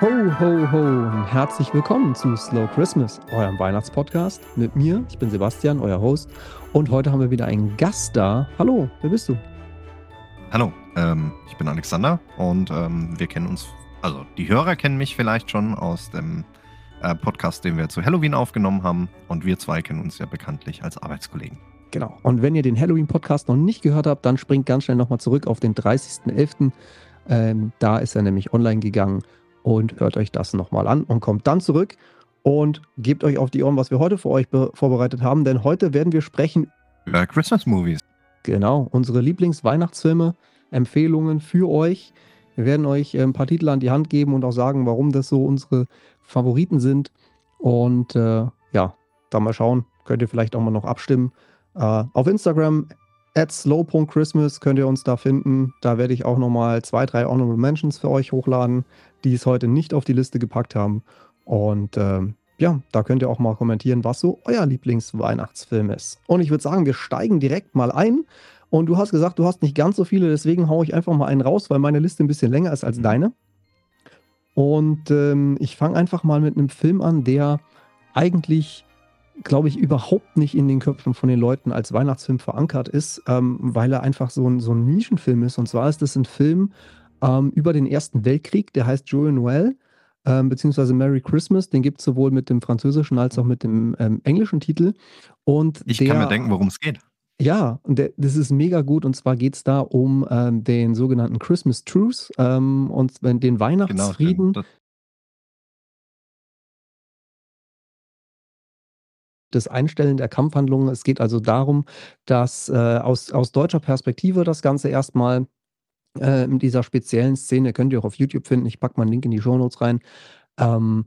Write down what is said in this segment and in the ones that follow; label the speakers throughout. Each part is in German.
Speaker 1: Ho, ho, ho und herzlich willkommen zu Slow Christmas, eurem Weihnachtspodcast mit mir. Ich bin Sebastian, euer Host. Und heute haben wir wieder einen Gast da. Hallo, wer bist du?
Speaker 2: Hallo, ähm, ich bin Alexander und ähm, wir kennen uns, also die Hörer kennen mich vielleicht schon aus dem äh, Podcast, den wir zu Halloween aufgenommen haben. Und wir zwei kennen uns ja bekanntlich als Arbeitskollegen.
Speaker 1: Genau. Und wenn ihr den Halloween-Podcast noch nicht gehört habt, dann springt ganz schnell nochmal zurück auf den 30.11. Ähm, da ist er nämlich online gegangen und hört euch das nochmal an und kommt dann zurück und gebt euch auf die Ohren, was wir heute für euch vorbereitet haben, denn heute werden wir sprechen
Speaker 2: über Christmas Movies.
Speaker 1: Genau, unsere Lieblingsweihnachtsfilme, Empfehlungen für euch. Wir werden euch äh, ein paar Titel an die Hand geben und auch sagen, warum das so unsere Favoriten sind. Und äh, ja, da mal schauen, könnt ihr vielleicht auch mal noch abstimmen. Äh, auf Instagram at slow.christmas könnt ihr uns da finden. Da werde ich auch nochmal zwei, drei Honorable Mentions für euch hochladen die es heute nicht auf die Liste gepackt haben. Und ähm, ja, da könnt ihr auch mal kommentieren, was so euer Lieblingsweihnachtsfilm ist. Und ich würde sagen, wir steigen direkt mal ein. Und du hast gesagt, du hast nicht ganz so viele, deswegen haue ich einfach mal einen raus, weil meine Liste ein bisschen länger ist als mhm. deine. Und ähm, ich fange einfach mal mit einem Film an, der eigentlich, glaube ich, überhaupt nicht in den Köpfen von den Leuten als Weihnachtsfilm verankert ist, ähm, weil er einfach so ein, so ein Nischenfilm ist. Und zwar ist es ein Film ähm, über den Ersten Weltkrieg. Der heißt Joyeux Noël, ähm, beziehungsweise Merry Christmas. Den gibt es sowohl mit dem französischen als auch mit dem ähm, englischen Titel. Und
Speaker 2: ich
Speaker 1: der,
Speaker 2: kann mir denken, worum es geht.
Speaker 1: Ja, und der, das ist mega gut. Und zwar geht es da um ähm, den sogenannten Christmas Truce ähm, und den genau, Weihnachtsfrieden. Genau, das Einstellen der Kampfhandlungen. Es geht also darum, dass äh, aus, aus deutscher Perspektive das Ganze erstmal äh, in dieser speziellen Szene, könnt ihr auch auf YouTube finden, ich packe mal einen Link in die Show Notes rein, ähm,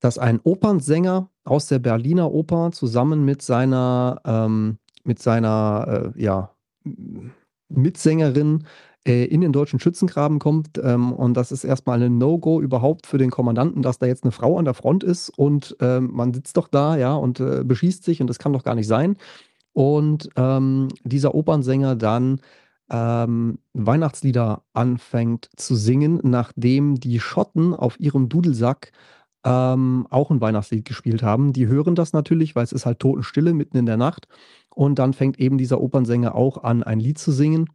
Speaker 1: dass ein Opernsänger aus der Berliner Oper zusammen mit seiner, ähm, mit seiner äh, ja, Mitsängerin äh, in den deutschen Schützengraben kommt. Ähm, und das ist erstmal ein No-Go überhaupt für den Kommandanten, dass da jetzt eine Frau an der Front ist und ähm, man sitzt doch da, ja, und äh, beschießt sich und das kann doch gar nicht sein. Und ähm, dieser Opernsänger dann ähm, Weihnachtslieder anfängt zu singen, nachdem die Schotten auf ihrem Dudelsack ähm, auch ein Weihnachtslied gespielt haben. Die hören das natürlich, weil es ist halt Totenstille mitten in der Nacht. Und dann fängt eben dieser Opernsänger auch an, ein Lied zu singen.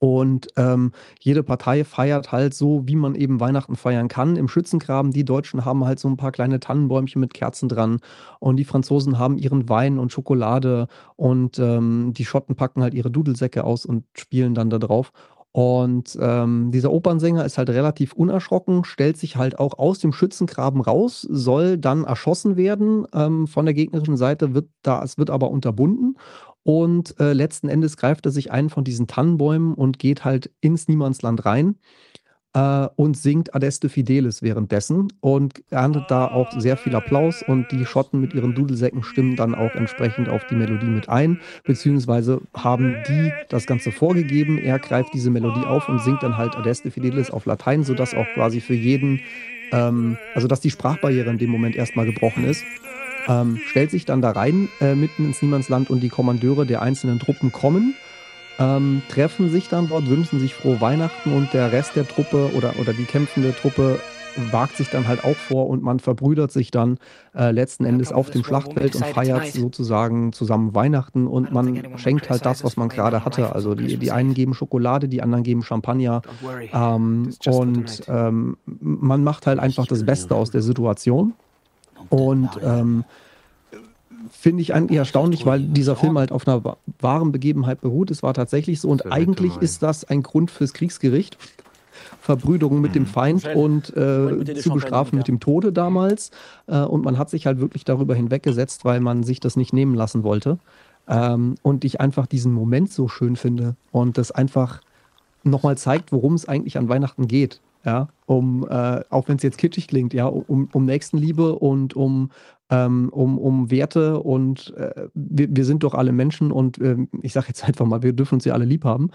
Speaker 1: Und ähm, jede Partei feiert halt so, wie man eben Weihnachten feiern kann. Im Schützengraben, die Deutschen haben halt so ein paar kleine Tannenbäumchen mit Kerzen dran. Und die Franzosen haben ihren Wein und Schokolade. Und ähm, die Schotten packen halt ihre Dudelsäcke aus und spielen dann da drauf. Und ähm, dieser Opernsänger ist halt relativ unerschrocken, stellt sich halt auch aus dem Schützengraben raus, soll dann erschossen werden. Ähm, von der gegnerischen Seite wird da, es wird aber unterbunden. Und äh, letzten Endes greift er sich einen von diesen Tannenbäumen und geht halt ins Niemandsland rein äh, und singt Adeste Fidelis währenddessen und erntet da auch sehr viel Applaus und die Schotten mit ihren Dudelsäcken stimmen dann auch entsprechend auf die Melodie mit ein, beziehungsweise haben die das Ganze vorgegeben. Er greift diese Melodie auf und singt dann halt Adeste Fidelis auf Latein, sodass auch quasi für jeden, ähm, also dass die Sprachbarriere in dem Moment erstmal gebrochen ist ähm, stellt sich dann da rein äh, mitten ins Niemandsland und die Kommandeure der einzelnen Truppen kommen, ähm, treffen sich dann dort, wünschen sich frohe Weihnachten und der Rest der Truppe oder, oder die kämpfende Truppe wagt sich dann halt auch vor und man verbrüdert sich dann äh, letzten Endes auf dem Schlachtfeld und feiert sozusagen zusammen Weihnachten und man schenkt halt das, was man gerade hatte. Also die, die einen geben Schokolade, die anderen geben Champagner ähm, und ähm, man macht halt einfach das Beste aus der Situation. Und ähm, finde ich eigentlich erstaunlich, weil dieser Film halt auf einer wahren Begebenheit beruht. Es war tatsächlich so und eigentlich ist das ein Grund fürs Kriegsgericht. Verbrüderung mit dem mhm. Feind und äh, zu bestrafen mit dem Tode damals. Äh, und man hat sich halt wirklich darüber hinweggesetzt, weil man sich das nicht nehmen lassen wollte. Ähm, und ich einfach diesen Moment so schön finde und das einfach nochmal zeigt, worum es eigentlich an Weihnachten geht ja, um, äh, auch wenn es jetzt kitschig klingt, ja, um, um Nächstenliebe und um, ähm, um, um Werte und äh, wir, wir sind doch alle Menschen und äh, ich sage jetzt einfach mal, wir dürfen uns ja alle lieb haben.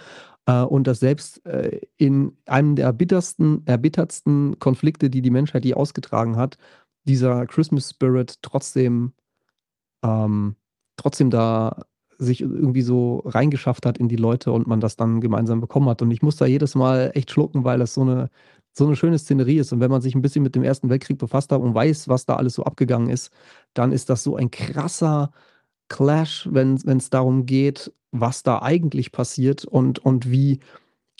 Speaker 1: Äh, und dass selbst äh, in einem der bittersten, erbittertsten Konflikte, die die Menschheit je ausgetragen hat, dieser Christmas Spirit trotzdem, ähm, trotzdem da sich irgendwie so reingeschafft hat in die Leute und man das dann gemeinsam bekommen hat. Und ich muss da jedes Mal echt schlucken, weil das so eine so eine schöne Szenerie ist. Und wenn man sich ein bisschen mit dem Ersten Weltkrieg befasst hat und weiß, was da alles so abgegangen ist, dann ist das so ein krasser Clash, wenn es darum geht, was da eigentlich passiert und, und wie,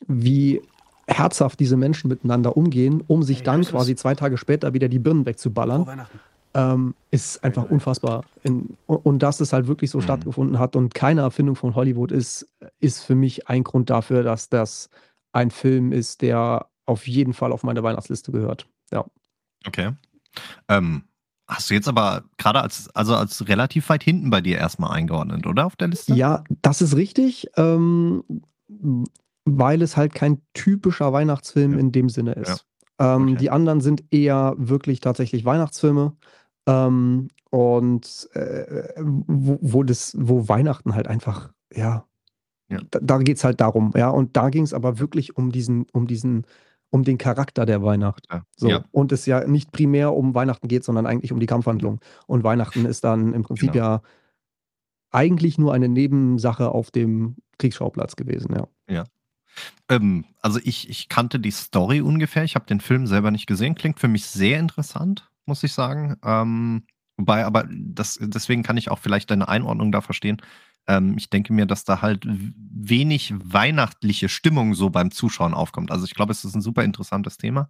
Speaker 1: wie herzhaft diese Menschen miteinander umgehen, um sich dann quasi zwei Tage später wieder die Birnen wegzuballern, ähm, ist einfach unfassbar. In, und dass es halt wirklich so mhm. stattgefunden hat und keine Erfindung von Hollywood ist, ist für mich ein Grund dafür, dass das ein Film ist, der auf jeden Fall auf meine Weihnachtsliste gehört. Ja.
Speaker 2: Okay. Ähm, hast du jetzt aber gerade als, also als relativ weit hinten bei dir erstmal eingeordnet, oder auf der Liste?
Speaker 1: Ja, das ist richtig. Ähm, weil es halt kein typischer Weihnachtsfilm ja. in dem Sinne ist. Ja. Ähm, okay. Die anderen sind eher wirklich tatsächlich Weihnachtsfilme. Ähm, und äh, wo, wo, das, wo Weihnachten halt einfach, ja, ja. da, da geht es halt darum, ja. Und da ging es aber wirklich um diesen, um diesen, um den Charakter der Weihnacht. Ja. So. Ja. Und es ja nicht primär um Weihnachten geht, sondern eigentlich um die Kampfhandlung. Und Weihnachten ist dann im Prinzip genau. ja eigentlich nur eine Nebensache auf dem Kriegsschauplatz gewesen, ja.
Speaker 2: Ja. Ähm, also ich, ich kannte die Story ungefähr. Ich habe den Film selber nicht gesehen. Klingt für mich sehr interessant, muss ich sagen. Ähm, wobei, aber das, deswegen kann ich auch vielleicht deine Einordnung da verstehen. Ähm, ich denke mir, dass da halt wenig weihnachtliche Stimmung so beim Zuschauen aufkommt. Also ich glaube, es ist ein super interessantes Thema,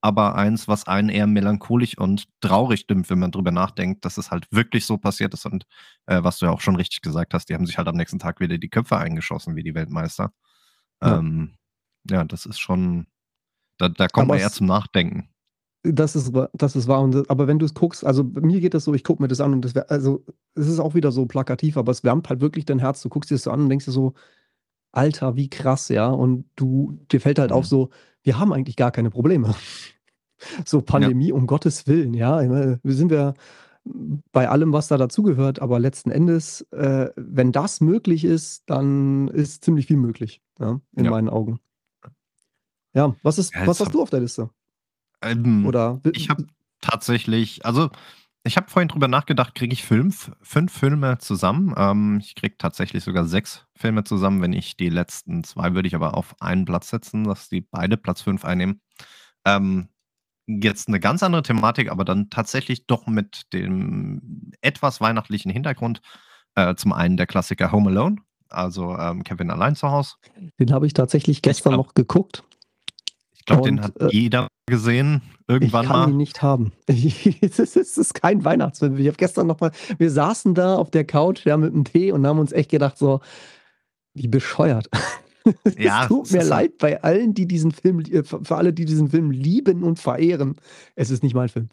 Speaker 2: aber eins, was einen eher melancholisch und traurig stimmt, wenn man drüber nachdenkt, dass es halt wirklich so passiert ist und äh, was du ja auch schon richtig gesagt hast, die haben sich halt am nächsten Tag wieder die Köpfe eingeschossen wie die Weltmeister. Ja, ähm, ja das ist schon, da, da kommt aber man eher zum Nachdenken.
Speaker 1: Das ist, das ist wahr. Und, aber wenn du es guckst, also mir geht das so, ich gucke mir das an und das wär, also es ist auch wieder so plakativ, aber es wärmt halt wirklich dein Herz. Du guckst dir das so an und denkst dir so, Alter, wie krass, ja. Und du, dir fällt halt mhm. auf so, wir haben eigentlich gar keine Probleme. so Pandemie, ja. um Gottes Willen, ja. Wir sind wir, bei allem, was da dazugehört. Aber letzten Endes, äh, wenn das möglich ist, dann ist ziemlich viel möglich, ja, in ja. meinen Augen. Ja, was ist, ja, was hast du auf der Liste?
Speaker 2: Ähm, Oder ich habe tatsächlich, also ich habe vorhin drüber nachgedacht, kriege ich fünf, fünf Filme zusammen. Ähm, ich kriege tatsächlich sogar sechs Filme zusammen. Wenn ich die letzten zwei würde ich aber auf einen Platz setzen, dass die beide Platz fünf einnehmen. Ähm, Jetzt eine ganz andere Thematik, aber dann tatsächlich doch mit dem etwas weihnachtlichen Hintergrund. Äh, zum einen der Klassiker Home Alone, also ähm, Kevin allein zu Hause.
Speaker 1: Den habe ich tatsächlich gestern glaub, noch geguckt.
Speaker 2: Ich glaube, den hat äh, jeder gesehen irgendwann
Speaker 1: ich kann
Speaker 2: mal.
Speaker 1: ihn nicht haben. es, ist, es ist kein Weihnachtsfilm. Ich habe gestern noch mal, wir saßen da auf der Couch ja, mit dem Tee und haben uns echt gedacht so, wie bescheuert. Ja, es tut mir leid bei allen, die diesen Film, äh, für alle, die diesen Film lieben und verehren. Es ist nicht mein Film.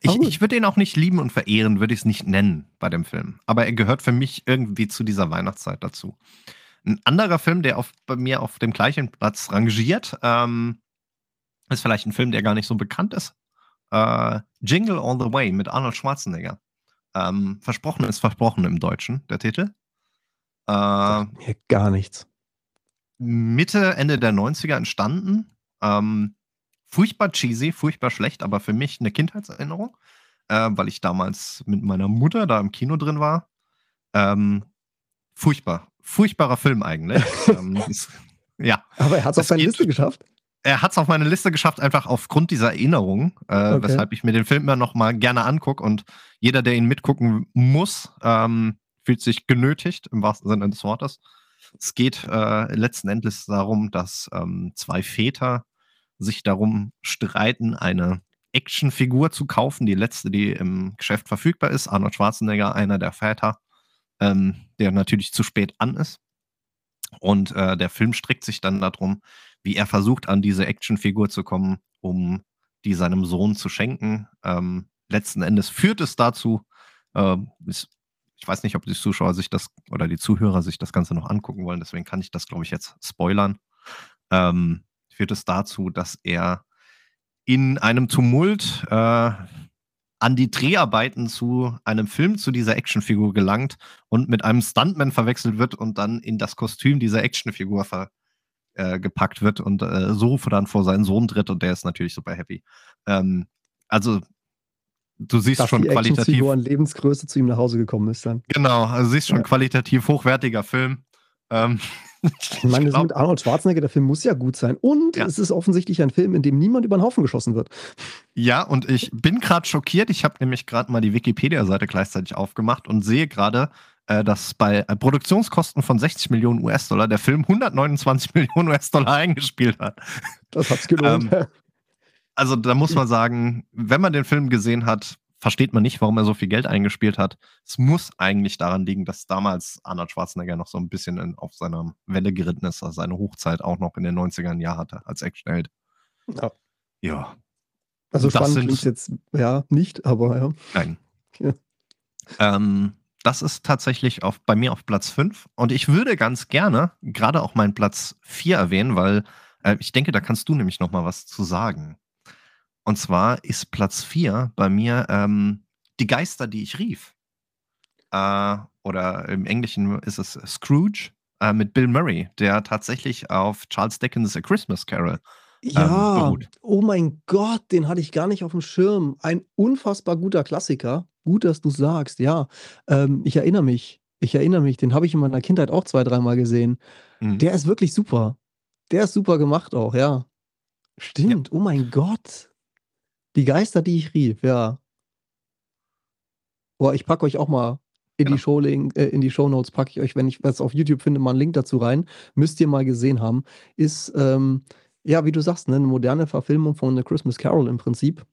Speaker 2: Ich, ich würde ihn auch nicht lieben und verehren, würde ich es nicht nennen bei dem Film. Aber er gehört für mich irgendwie zu dieser Weihnachtszeit dazu. Ein anderer Film, der auf, bei mir auf dem gleichen Platz rangiert, ähm, ist vielleicht ein Film, der gar nicht so bekannt ist. Äh, Jingle All the Way mit Arnold Schwarzenegger. Ähm, versprochen ist versprochen im Deutschen, der Titel.
Speaker 1: Äh, mir gar nichts.
Speaker 2: Mitte, Ende der 90er entstanden. Ähm, furchtbar cheesy, furchtbar schlecht, aber für mich eine Kindheitserinnerung, äh, weil ich damals mit meiner Mutter da im Kino drin war. Ähm, furchtbar. Furchtbarer Film eigentlich. ähm, ist, ja.
Speaker 1: Aber er hat es auf seine Liste geschafft.
Speaker 2: Er hat es auf meine Liste geschafft, einfach aufgrund dieser Erinnerung, äh, okay. weshalb ich mir den Film immer noch mal gerne angucke. Und jeder, der ihn mitgucken muss, ähm, fühlt sich genötigt, im wahrsten Sinne des Wortes. Es geht äh, letzten Endes darum, dass ähm, zwei Väter sich darum streiten, eine Actionfigur zu kaufen, die letzte, die im Geschäft verfügbar ist. Arnold Schwarzenegger, einer der Väter, ähm, der natürlich zu spät an ist. Und äh, der Film strickt sich dann darum, wie er versucht, an diese Actionfigur zu kommen, um die seinem Sohn zu schenken. Ähm, letzten Endes führt es dazu, äh, ist ich weiß nicht, ob die Zuschauer sich das oder die Zuhörer sich das Ganze noch angucken wollen, deswegen kann ich das, glaube ich, jetzt spoilern. Ähm, führt es dazu, dass er in einem Tumult äh, an die Dreharbeiten zu einem Film zu dieser Actionfigur gelangt und mit einem Stuntman verwechselt wird und dann in das Kostüm dieser Actionfigur ver, äh, gepackt wird und äh, so dann vor seinen Sohn tritt und der ist natürlich super happy. Ähm, also du siehst Dass schon die qualitativ.
Speaker 1: an Lebensgröße zu ihm nach Hause gekommen ist dann.
Speaker 2: Genau, also siehst schon ja. qualitativ hochwertiger Film. Ähm,
Speaker 1: Ich meine, das
Speaker 2: glaub-
Speaker 1: mit Arnold Schwarzenegger, der Film muss ja gut sein. Und
Speaker 2: Ja.
Speaker 1: es ist offensichtlich ein Film, in dem niemand über den Haufen geschossen wird.
Speaker 2: Ja, und ich bin gerade schockiert. Ich habe nämlich gerade mal die Wikipedia-Seite gleichzeitig aufgemacht und sehe gerade, dass bei äh, Produktionskosten von 60 Millionen US-Dollar der Film 129 Millionen US-Dollar eingespielt hat.
Speaker 1: Das hat's gelohnt.
Speaker 2: Also da muss man sagen, wenn man den Film gesehen hat, versteht man nicht, warum er so viel Geld eingespielt hat. Es muss eigentlich daran liegen, dass damals Arnold Schwarzenegger noch so ein bisschen in, auf seiner Welle geritten ist, also seine Hochzeit auch noch in den 90ern Jahr hatte als Actionheld.
Speaker 1: Ja.
Speaker 2: Ja,
Speaker 1: Also
Speaker 2: das
Speaker 1: spannend klingt jetzt ja nicht, aber ja.
Speaker 2: nein.
Speaker 1: Ja.
Speaker 2: Ähm, das ist tatsächlich auf, bei mir auf Platz 5. Und ich würde ganz gerne gerade auch meinen Platz 4 erwähnen, weil äh, ich denke, da kannst du nämlich noch mal was zu sagen. Und zwar ist Platz 4 bei mir ähm, Die Geister, die ich rief. Äh, oder im Englischen ist es Scrooge äh, mit Bill Murray, der tatsächlich auf Charles Dickens A Christmas Carol.
Speaker 1: Ja,
Speaker 2: beruht.
Speaker 1: oh mein Gott, den hatte ich gar nicht auf dem Schirm. Ein unfassbar guter Klassiker. Gut, dass du sagst, ja. Ähm, ich erinnere mich. Ich erinnere mich, den habe ich in meiner Kindheit auch zwei, dreimal gesehen.
Speaker 2: Mhm.
Speaker 1: Der ist wirklich super. Der ist super gemacht auch, ja. Stimmt, oh mein Gott. Die Geister, die ich rief, ja. Boah, ich packe euch auch mal in
Speaker 2: Genau.
Speaker 1: die Show äh, in die Shownotes packe ich euch, wenn ich was auf YouTube finde, mal einen Link dazu rein. Müsst ihr mal gesehen haben. Ist, ähm, ja, wie du sagst, ne, eine moderne Verfilmung von The Christmas Carol im Prinzip.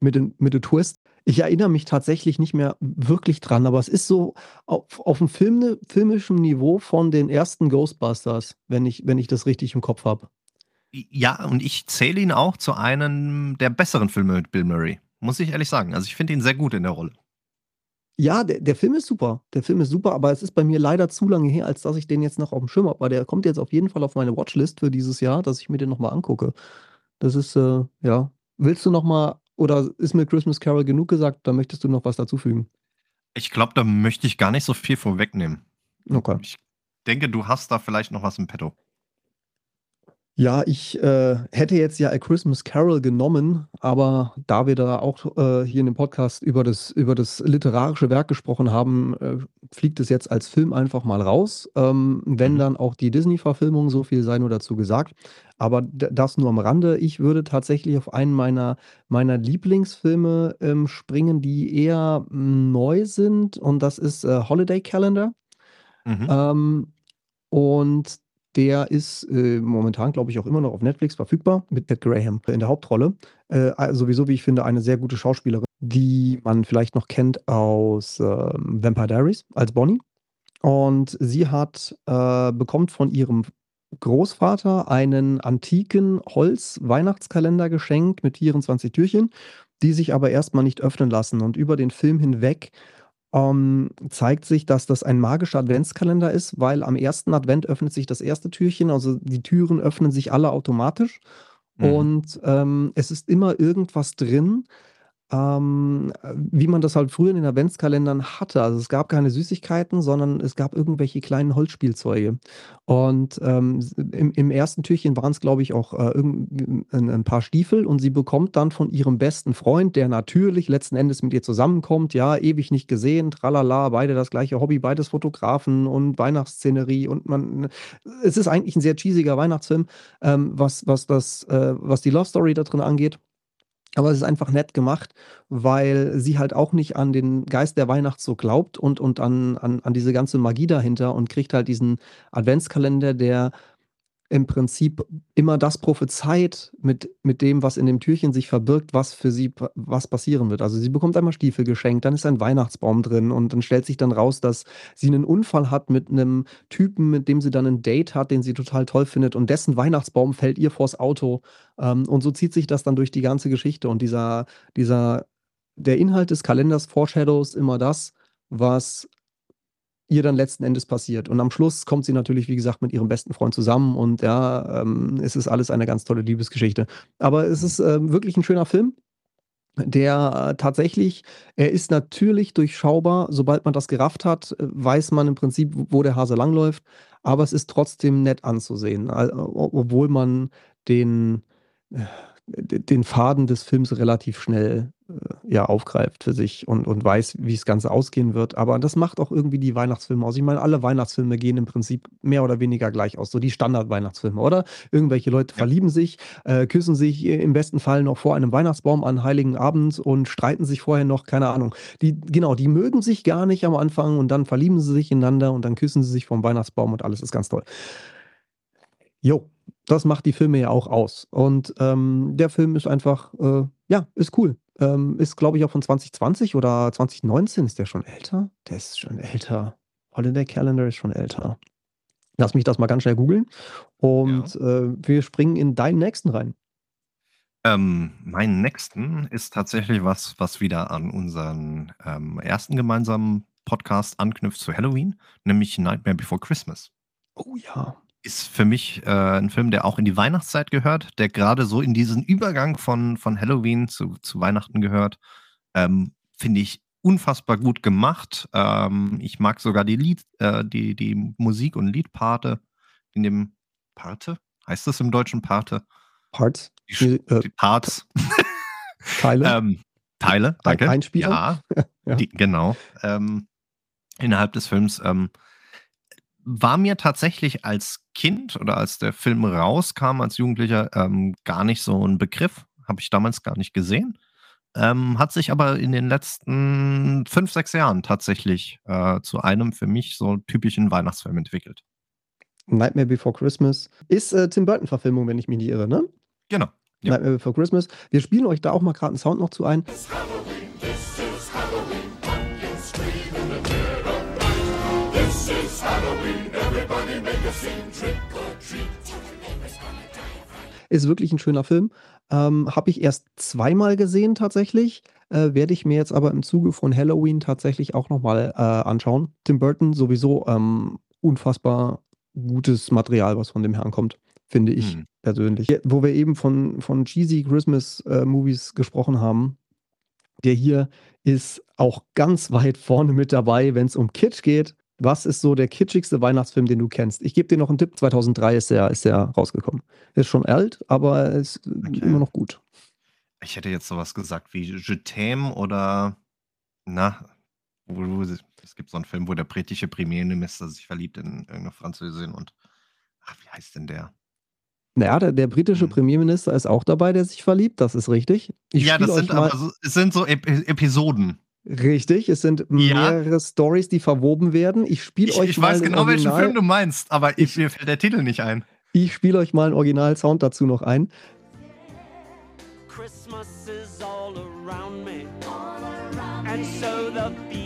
Speaker 1: Mit dem mit Twist. Ich erinnere mich tatsächlich nicht mehr wirklich dran, aber es ist so auf, auf dem Film, filmischen Niveau von den ersten Ghostbusters, wenn ich, wenn ich das richtig im Kopf habe.
Speaker 2: Ja, und ich zähle ihn auch zu einem der besseren Filme mit Bill Murray. Muss ich ehrlich sagen. Also ich finde ihn sehr gut in der Rolle.
Speaker 1: Ja, der, der Film ist super. Der Film ist super, aber es ist bei mir leider zu lange her, als dass ich den jetzt noch auf dem Schirm habe. Aber der kommt jetzt auf jeden Fall auf meine Watchlist für dieses Jahr, dass ich mir den nochmal angucke. Das ist, äh, ja. Willst du nochmal, oder ist mit Christmas Carol genug gesagt? Da möchtest du noch was dazufügen?
Speaker 2: Ich glaube, da möchte ich gar nicht so viel vorwegnehmen.
Speaker 1: Okay.
Speaker 2: Ich denke, du hast da vielleicht noch was im Petto.
Speaker 1: Ja, ich äh, hätte jetzt ja A Christmas Carol genommen, aber da wir da auch äh, hier in dem Podcast über das, über das literarische Werk gesprochen haben, äh, fliegt es jetzt als Film einfach mal raus. Ähm, wenn
Speaker 2: Mhm.
Speaker 1: dann auch die Disney-Verfilmung, so viel sei nur dazu gesagt. Aber das nur am Rande. Ich würde tatsächlich auf einen meiner, meiner Lieblingsfilme ähm, springen, die eher mm, neu sind. Und das ist äh, Holiday Calendar.
Speaker 2: Mhm.
Speaker 1: Ähm, und der ist äh, momentan, glaube ich, auch immer noch auf Netflix verfügbar mit Ted Graham in der Hauptrolle. Äh, also sowieso, wie ich finde, eine sehr gute Schauspielerin, die man vielleicht noch kennt aus ähm, Vampire Diaries als Bonnie. Und sie hat, äh, bekommt von ihrem Großvater einen antiken Holz-Weihnachtskalender geschenkt mit 24 Türchen, die sich aber erstmal nicht öffnen lassen. Und über den Film hinweg ähm, zeigt sich, dass das ein magischer Adventskalender ist, weil am ersten Advent öffnet sich das erste Türchen, also die Türen öffnen sich alle automatisch
Speaker 2: Mhm.
Speaker 1: und ähm, es ist immer irgendwas drin, ähm, wie man das halt früher in den Adventskalendern hatte. Also es gab keine Süßigkeiten, sondern es gab irgendwelche kleinen Holzspielzeuge. Und ähm, im, im ersten Türchen waren es, glaube ich, auch äh, ein, ein paar Stiefel und sie bekommt dann von ihrem besten Freund, der natürlich letzten Endes mit ihr zusammenkommt, ja, ewig nicht gesehen, tralala, beide das gleiche Hobby, beides Fotografen und Weihnachtsszenerie und man, es ist eigentlich ein sehr cheesiger Weihnachtsfilm, ähm, was, was das, äh, was die Love Story da drin angeht. Aber es ist einfach nett gemacht, weil sie halt auch nicht an den Geist der Weihnacht so glaubt und, und an, an, an diese ganze Magie dahinter und kriegt halt diesen Adventskalender, der im Prinzip immer das prophezeit mit, mit dem, was in dem Türchen sich verbirgt, was für sie was passieren wird. Also sie bekommt einmal Stiefel geschenkt, dann ist ein Weihnachtsbaum drin und dann stellt sich dann raus, dass sie einen Unfall hat mit einem Typen, mit dem sie dann ein Date hat, den sie total toll findet und dessen Weihnachtsbaum fällt ihr vors Auto. Ähm, und so zieht sich das dann durch die ganze Geschichte und dieser, dieser, der Inhalt des Kalenders foreshadows immer das, was ihr dann letzten Endes passiert. Und am Schluss kommt sie natürlich, wie gesagt, mit ihrem besten Freund zusammen und ja, ähm, es ist alles eine ganz tolle Liebesgeschichte. Aber es ist ähm, wirklich ein schöner Film, der äh, tatsächlich, er ist natürlich durchschaubar. Sobald man das gerafft hat, äh, weiß man im Prinzip, wo der Hase langläuft. Aber es ist trotzdem nett anzusehen, obwohl man den, äh, den Faden des Films relativ schnell äh, ja aufgreift für sich und, und weiß, wie das Ganze ausgehen wird. Aber das macht auch irgendwie die Weihnachtsfilme aus. Ich meine, alle Weihnachtsfilme gehen im Prinzip mehr oder weniger gleich aus. So die Standard-Weihnachtsfilme, oder? Irgendwelche Leute ja. verlieben sich, äh, küssen sich im besten Fall noch vor einem Weihnachtsbaum an Heiligen Abend und streiten sich vorher noch, keine Ahnung. Die, genau, die mögen sich gar nicht am Anfang und dann verlieben sie sich ineinander und dann küssen sie sich vom Weihnachtsbaum und alles ist ganz toll. Jo, das macht die Filme ja auch aus. Und ähm, der Film ist einfach, äh, ja, ist cool. Ähm, ist, glaube ich, auch von 2020 oder 2019. Ist der schon älter? Der ist schon älter. Holiday Calendar ist schon älter. Lass mich das mal ganz schnell googeln. Und ja. äh, wir springen in deinen nächsten rein.
Speaker 2: Ähm, meinen nächsten ist tatsächlich was, was wieder an unseren ähm, ersten gemeinsamen Podcast anknüpft zu Halloween, nämlich Nightmare Before Christmas.
Speaker 1: Oh ja
Speaker 2: ist für mich äh, 'n Film, der auch in die Weihnachtszeit gehört, der gerade so in diesen Übergang von von Halloween zu zu Weihnachten gehört. Ähm, finde ich unfassbar gut gemacht. Ähm, ich mag sogar die Lied äh, die die Musik und Liedparte in dem Parte? Heißt das im Deutschen Parte?
Speaker 1: Parts?
Speaker 2: Die Sch äh, die Parts.
Speaker 1: Teile?
Speaker 2: Ähm, Teile, danke.
Speaker 1: Einspieler?
Speaker 2: Ja, Ja. die genau. Ähm, innerhalb des Films, ähm war mir tatsächlich als Kind oder als der Film rauskam, als Jugendlicher, ähm, gar nicht so ein Begriff. Habe ich damals gar nicht gesehen. Ähm, hat sich aber in den letzten fünf, sechs Jahren tatsächlich äh, zu einem für mich so typischen Weihnachtsfilm entwickelt.
Speaker 1: Nightmare Before Christmas ist äh, Tim Burton-Verfilmung, wenn ich mich nicht irre, ne?
Speaker 2: Genau.
Speaker 1: Ja. Nightmare Before Christmas. Wir spielen euch da auch mal gerade einen Sound noch zu ein. Ist wirklich ein schöner Film. Ähm, Habe ich erst zweimal gesehen tatsächlich. Äh, Werde ich mir jetzt aber im Zuge von Halloween tatsächlich auch nochmal äh, anschauen. Tim Burton sowieso ähm, unfassbar gutes Material, was von dem Herrn kommt, finde ich hm. persönlich. Wo wir eben von, von cheesy Christmas äh, Movies gesprochen haben, der hier ist auch ganz weit vorne mit dabei, wenn es um Kitsch geht. Was ist so der kitschigste Weihnachtsfilm, den du kennst? Ich gebe dir noch einen Tipp. 2003 ist er ist rausgekommen. Ist schon alt, aber ist okay. immer noch gut.
Speaker 2: Ich hätte jetzt sowas gesagt wie Je t'aime oder na, wo, wo, es gibt so einen Film, wo der britische Premierminister sich verliebt in irgendeine Französin und ach, wie heißt denn der?
Speaker 1: Naja, der, der britische hm. Premierminister ist auch dabei, der sich verliebt, das ist richtig.
Speaker 2: Ich ja, das sind aber so, es sind so Ep Episoden.
Speaker 1: Richtig, es sind mehrere ja. Stories, die verwoben werden. Ich spiele euch
Speaker 2: ich
Speaker 1: mal.
Speaker 2: Ich weiß genau, welchen Film du meinst, aber ich, mir fällt der Titel nicht ein.
Speaker 1: Ich spiele euch mal einen Original-Sound dazu noch ein. Christmas is all around me. And so the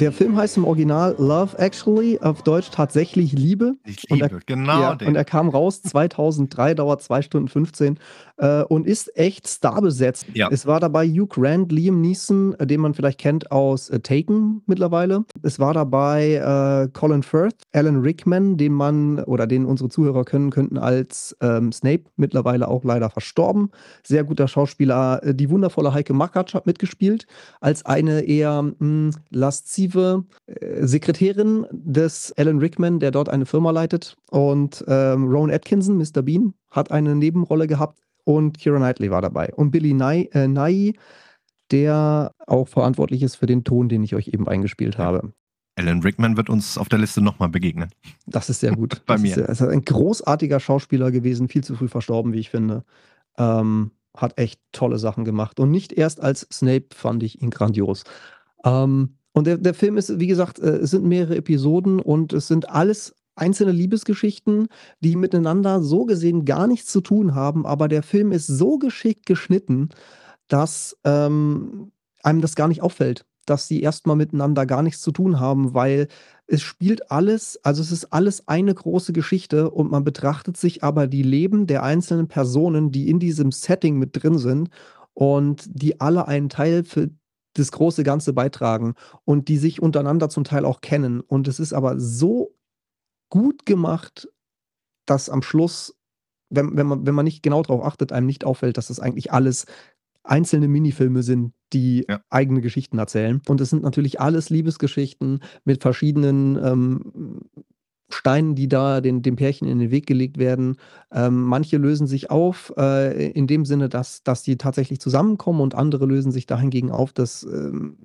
Speaker 1: der Film heißt im Original Love Actually, auf Deutsch tatsächlich Liebe.
Speaker 2: Ich liebe,
Speaker 1: und er,
Speaker 2: genau.
Speaker 1: Ja, und er kam raus 2003, dauert 2 Stunden 15 äh, und ist echt starbesetzt. Ja. Es war dabei Hugh Grant, Liam Neeson, äh, den man vielleicht kennt aus äh, Taken mittlerweile. Es war dabei äh, Colin Firth, Alan Rickman, den man oder den unsere Zuhörer können könnten als ähm, Snape, mittlerweile auch leider verstorben. Sehr guter Schauspieler. Äh, die wundervolle Heike Makatsch hat mitgespielt, als eine eher mh, hm, laszive äh, Sekretärin des Alan Rickman, der dort eine Firma leitet. Und ähm, Rowan Atkinson, Mr. Bean, hat eine Nebenrolle gehabt und Kira Knightley war dabei. Und Billy Nye, äh, Nye der auch verantwortlich ist für den Ton, den ich euch eben eingespielt habe.
Speaker 2: Alan Rickman wird uns auf der Liste nochmal begegnen.
Speaker 1: Das ist sehr gut.
Speaker 2: Bei das mir.
Speaker 1: Er ist, ist ein großartiger Schauspieler gewesen, viel zu früh verstorben, wie ich finde. Ähm, hat echt tolle Sachen gemacht. Und nicht erst als Snape fand ich ihn grandios. Ähm, und der, der Film ist, wie gesagt, äh, es sind mehrere Episoden und es sind alles einzelne Liebesgeschichten, die miteinander so gesehen gar nichts zu tun haben, aber der Film ist so geschickt geschnitten, dass ähm, einem das gar nicht auffällt, dass sie erstmal miteinander gar nichts zu tun haben, weil es spielt alles, also es ist alles eine große Geschichte und man betrachtet sich aber die Leben der einzelnen Personen, die in diesem Setting mit drin sind und die alle einen Teil für das große Ganze beitragen und die sich untereinander zum Teil auch kennen. Und es ist aber so gut gemacht, dass am Schluss, wenn, wenn, man, wenn man nicht genau darauf achtet, einem nicht auffällt, dass das eigentlich alles einzelne Minifilme sind, die ja. eigene Geschichten erzählen. Und es sind natürlich alles Liebesgeschichten mit verschiedenen ähm, Steinen, die da den, dem Pärchen in den Weg gelegt werden. Ähm, manche lösen sich auf, äh, in dem Sinne, dass, dass die tatsächlich zusammenkommen und andere lösen sich dahingegen auf, dass, ähm,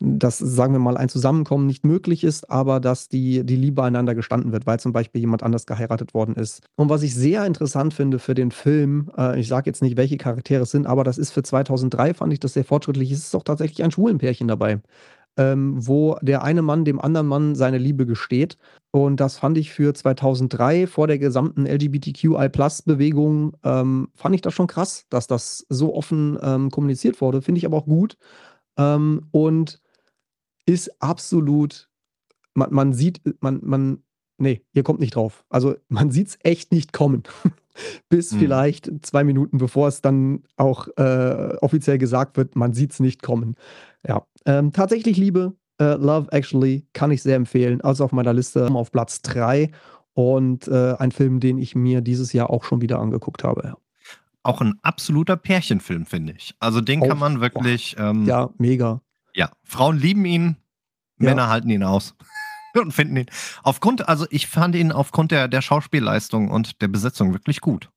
Speaker 1: dass, sagen wir mal, ein Zusammenkommen nicht möglich ist, aber dass die, die Liebe einander gestanden wird, weil zum Beispiel jemand anders geheiratet worden ist. Und was ich sehr interessant finde für den Film, äh, ich sage jetzt nicht, welche Charaktere es sind, aber das ist für 2003, fand ich das sehr fortschrittlich, es ist doch tatsächlich ein Schwulenpärchen dabei ähm, wo der eine Mann dem anderen Mann seine Liebe gesteht. Und das fand ich für 2003 vor der gesamten LGBTQI-Plus-Bewegung, ähm, fand ich das schon krass, dass das so offen ähm, kommuniziert wurde. Finde ich aber auch gut. Ähm, und ist absolut, man, man sieht, man, man, nee, ihr kommt nicht drauf. Also man sieht es echt nicht kommen. Bis hm. vielleicht zwei Minuten bevor es dann auch äh, offiziell gesagt wird, man sieht es nicht kommen. Ja, ähm, tatsächlich Liebe, äh, Love Actually, kann ich sehr empfehlen. Also auf meiner Liste auf Platz 3 und äh, ein Film, den ich mir dieses Jahr auch schon wieder angeguckt habe.
Speaker 2: Auch ein absoluter Pärchenfilm, finde ich. Also den oh, kann man wirklich. Ähm,
Speaker 1: ja, mega.
Speaker 2: Ja, Frauen lieben ihn, ja. Männer halten ihn aus und finden ihn. Aufgrund, also ich fand ihn aufgrund der, der Schauspielleistung und der Besetzung wirklich gut.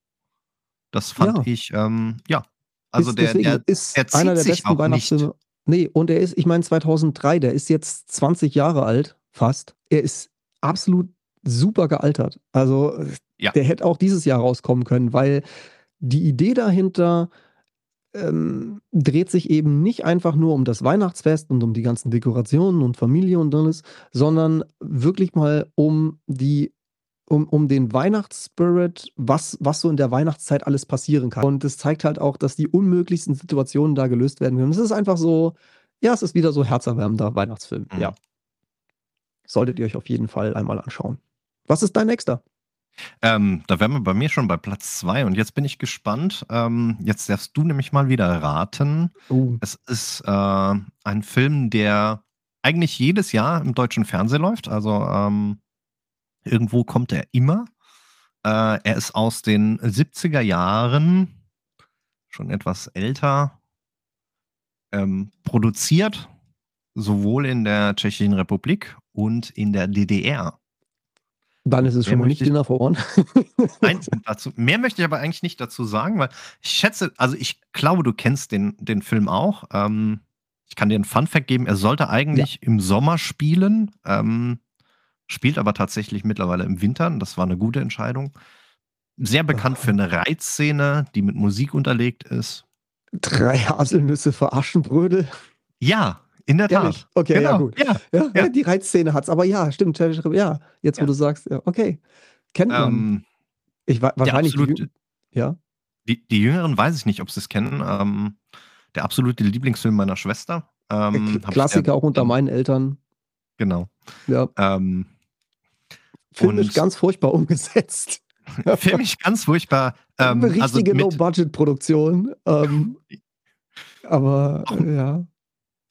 Speaker 2: Das fand ja. ich, ähm, ja. Also ist, der, der,
Speaker 1: ist der zieht einer der sich besten Weihnachtsfilme. Nee, und er ist, ich meine 2003, der ist jetzt 20 Jahre alt, fast. Er ist absolut super gealtert. Also ja. der hätte auch dieses Jahr rauskommen können, weil die Idee dahinter ähm, dreht sich eben nicht einfach nur um das Weihnachtsfest und um die ganzen Dekorationen und Familie und alles, sondern wirklich mal um die um, um den Weihnachtsspirit, was, was so in der Weihnachtszeit alles passieren kann. Und es zeigt halt auch, dass die unmöglichsten Situationen da gelöst werden können. Es ist einfach so, ja, es ist wieder so herzerwärmender Weihnachtsfilm. Mhm. Ja. Solltet ihr euch auf jeden Fall einmal anschauen. Was ist dein nächster?
Speaker 2: Ähm, da wären wir bei mir schon bei Platz zwei und jetzt bin ich gespannt. Ähm, jetzt darfst du nämlich mal wieder raten. Uh. Es ist äh, ein Film, der eigentlich jedes Jahr im deutschen Fernsehen läuft. Also ähm, Irgendwo kommt er immer. Äh, er ist aus den 70er Jahren, schon etwas älter, ähm, produziert, sowohl in der Tschechischen Republik und in der DDR.
Speaker 1: Dann ist es mehr schon mal nicht Dinner for One.
Speaker 2: Nein, dazu, mehr möchte ich aber eigentlich nicht dazu sagen, weil ich schätze, also ich glaube, du kennst den, den Film auch. Ähm, ich kann dir einen Fun-Fact geben, er sollte eigentlich ja. im Sommer spielen. Ähm, spielt aber tatsächlich mittlerweile im Winter. Das war eine gute Entscheidung. Sehr bekannt für eine Reizszene, die mit Musik unterlegt ist.
Speaker 1: Drei Haselnüsse für Aschenbrödel.
Speaker 2: Ja, in der Ehrlich? Tat.
Speaker 1: Okay, genau. ja, gut. Ja, ja, ja. Die Reizszene hat es, aber ja, stimmt. Ja, jetzt, wo du sagst, ja, okay. Kennt man. Ähm, ich wahrscheinlich. Absolut, die, ja.
Speaker 2: Die, die, Jüngeren weiß ich nicht, ob sie es kennen. Ähm, der absolute Lieblingsfilm meiner Schwester. Ähm,
Speaker 1: Klassiker auch unter meinen Eltern.
Speaker 2: Genau.
Speaker 1: Ja. Ähm, Filmisch ganz furchtbar umgesetzt.
Speaker 2: Filmisch ganz furchtbar.
Speaker 1: Ähm, Eine richtige also No-Budget-Produktion. Ähm, aber
Speaker 2: auch,
Speaker 1: ja.